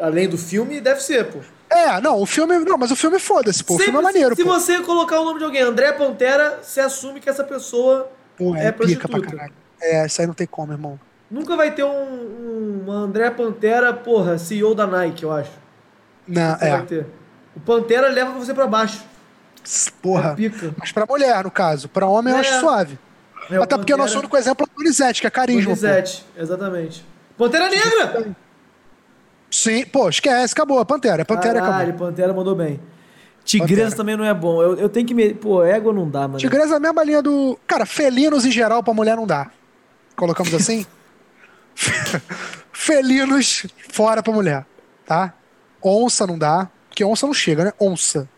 Além do filme, deve ser, pô. É, não, o filme. Não, mas o filme foda-se, pô. O Sempre- filme é maneiro, se pô. você colocar o nome de alguém, André Pantera, você assume que essa pessoa Pô, é, é, pica pra prostituta. caralho. É, isso aí não tem como, irmão. Nunca vai ter um, um André Pantera, porra, CEO da Nike, eu acho. Não, vai é. ter. O Pantera leva você pra baixo. Porra. É pica. Mas pra mulher, no caso. Pra homem eu É. acho suave. É, Até porque o nosso único exemplo é o Donizete, que é carisma. Donizete, exatamente. Pantera Negra! Sim, pô, esquece, acabou. A Pantera. A Pantera Caralho, acabou. Pantera mandou bem. Tigresa Pantera. também não é bom. Eu, eu tenho que me. Pô, égua não dá, mano. Tigresa é a mesma linha do. Cara, felinos em geral pra mulher não dá. Colocamos assim? felinos fora pra mulher, tá? Onça não dá, porque onça não chega, né? Onça.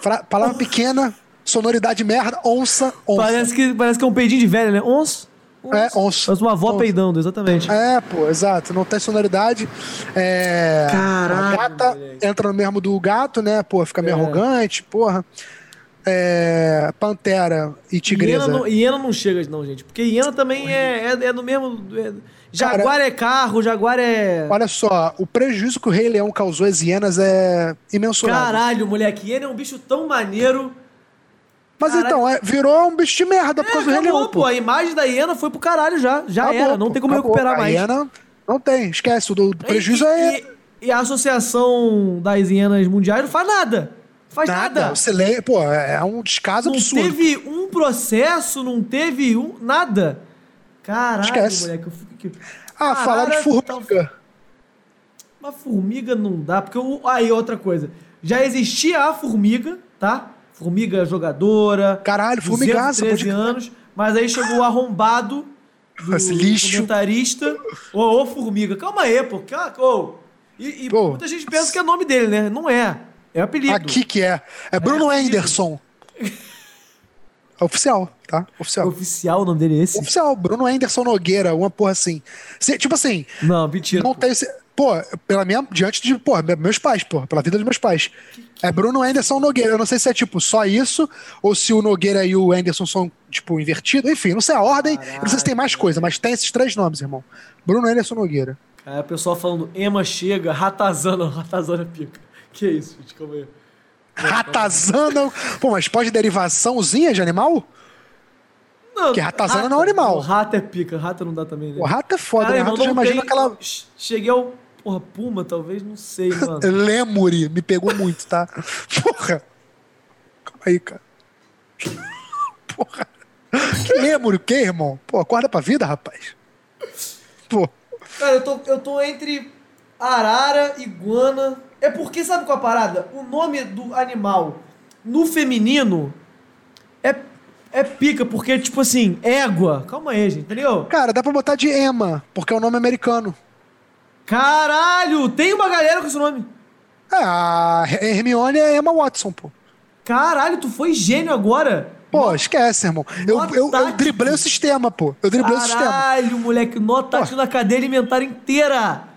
Fra- palavra pequena, sonoridade merda, onça, onça. Parece que, parece que é um peidinho de velha, né? Ons. É, onça. Parece uma avó Onça. peidando, exatamente. É, pô, exato. Não tem sonoridade. É, Caralho, A gata moleque. entra no mesmo do gato, né? Pô, fica meio É. arrogante, porra. é, Pantera e Tigresa. Hiena não, hiena não chega, não, gente. Porque hiena também é, é, é no mesmo. é- jaguar é carro, jaguar é. Olha só, o prejuízo que o Rei Leão causou às hienas é imensurável. Caralho, moleque, hiena é um bicho tão maneiro. Mas caralho. então, é, virou um bicho de merda por É, causa do Rei acabou, Leão, pô. A imagem da hiena foi pro caralho já. Já Acabou, era, não pô, tem como acabou. recuperar A mais. hiena não tem, esquece. O do, do prejuízo e, é e- e a associação das hienas mundiais não faz nada. Faz nada. nada. Você lê, pô, é um descaso Não absurdo. teve um processo, não teve um. Nada. Caralho, Esquece. moleque. Eu fico aqui. Ah, falar de tá- formiga. Uma formiga não dá, porque o- aí outra coisa. Já existia a formiga, tá? Formiga jogadora. Caralho, formigaça, 213 pode- anos, mas aí chegou o arrombado do Esse lixo. comentarista. Ô, ô, formiga, calma aí, pô. Ô. E, e Pô. muita gente pensa que é nome dele, né? Não é. É apelido. Aqui que é. É Bruno É, Anderson. É oficial, tá? Oficial. Oficial o nome dele é esse? Oficial, Bruno Anderson Nogueira, uma porra assim. Se- tipo assim, Não, mentira. não tem esse. Pô, pela minha. Diante de. Pô, meus pais, pô, pela vida dos meus pais. É Bruno Anderson Nogueira. Eu não sei se é tipo só isso, ou se o Nogueira e o Anderson são, tipo, invertidos. Enfim, não sei a ordem. Eu não sei se tem mais coisa, mas tem esses três nomes, irmão. Bruno Anderson Nogueira. Aí o pessoal falando Ema chega, Ratazana, Ratazana pica. Que isso, gente, calma aí. Ratazana. Pô, mas pode derivaçãozinha de animal? Não, Porque ratazana não é um animal. Não, Rato é pica, rato não dá também, né? O rato é foda, Cara, né? irmão, Rato já não imagina aquela. Cheguei ao. Porra, Puma, talvez, não sei, mano. Lemuri, me pegou muito, tá? Porra. Calma aí, cara. Porra. Que Lemuri, o quê, irmão? Pô, acorda pra vida, rapaz. Pô. Cara, eu tô, eu tô entre arara, iguana. É porque, sabe qual é a parada? O nome do animal no feminino é, é pica, porque, tipo assim, égua. Calma aí, gente, entendeu? Cara, dá pra botar de Emma, porque é o nome americano. Caralho, tem uma galera com esse nome. É, a Hermione é Emma Watson, pô. Caralho, tu foi gênio agora. Pô, esquece, irmão. Eu, eu, eu driblei o sistema, pô. Eu driblei o sistema. Caralho, moleque, tático na cadeia alimentar inteira.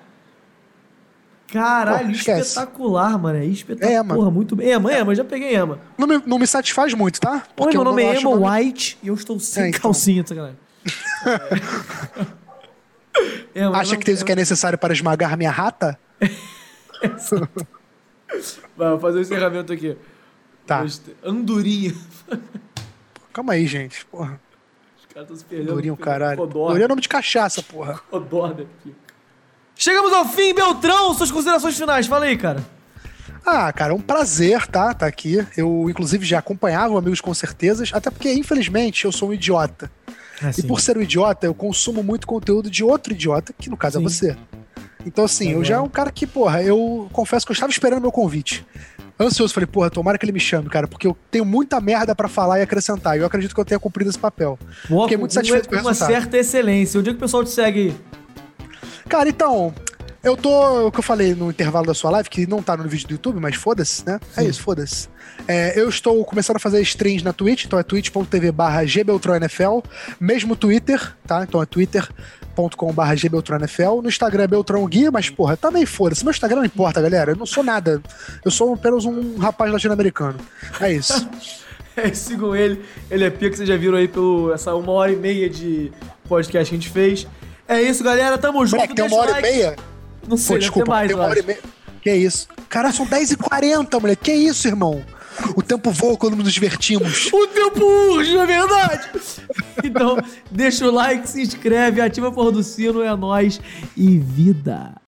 Caralho, Pô, espetacular, mano. É espetacular. É, Emma. Porra, muito bem. Ema, Ema, já peguei Ema. Não me, não me satisfaz muito, tá? Oi, meu eu nome é o nome- White e eu estou sem É, então. calcinha, tá sacanagem. É. Emma, Acha não- que tem o que é necessário para esmagar minha rata? Vai, vou fazer o encerramento aqui. Tá. Andorinha. Calma aí, gente. Porra. Os caras estão se perdendo. Andorinha, perdendo caralho. Codorna. Andorinha é nome de cachaça, porra. Codorna aqui. Chegamos ao fim, Beltrão. Suas considerações finais. Fala aí, cara. Ah, cara, é um prazer, tá? Tá aqui. Eu, inclusive, já acompanhava o Amigos com Certezas, até porque, infelizmente, eu sou um idiota. E por ser um idiota, eu consumo muito conteúdo de outro idiota, que no caso Sim. é você. Então, assim, eu já é um cara que, porra, eu confesso que eu estava esperando meu convite. Ansioso, falei, porra, tomara que ele me chame, cara, porque eu tenho muita merda pra falar e acrescentar. E eu acredito que eu tenha cumprido esse papel. Boa, Fiquei muito com- satisfeito com o uma resultado. certa excelência. Onde é que o pessoal te segue? Cara, então, eu tô. O que eu falei no intervalo da sua live, que não tá no vídeo do YouTube, mas foda-se, né? É Sim. isso, foda-se. É, eu estou começando a fazer streams na Twitch, então é twitch.tv barra gbeltronfl, mesmo Twitter, tá? Então é twitter.com barra gbeltronfl, no Instagram é Beltrão Gui, mas porra, também foda-se, meu Instagram não importa, galera, eu não sou nada, eu sou apenas um rapaz latino-americano, é isso. É, sigam ele. Ele é pica, vocês já viram aí pelo essa uma hora e meia de podcast que a gente fez. É isso, galera. Tamo junto. Moleque, tem uma hora e like. meia? Não sei, Pô, desculpa, mais, tem uma hora e meia. Que isso? Cara, são 10h40, moleque, que isso, irmão? O tempo voa quando nos divertimos. O tempo urge, é verdade? Então, deixa o like, se inscreve, ativa a porra do sino, é nóis e vida.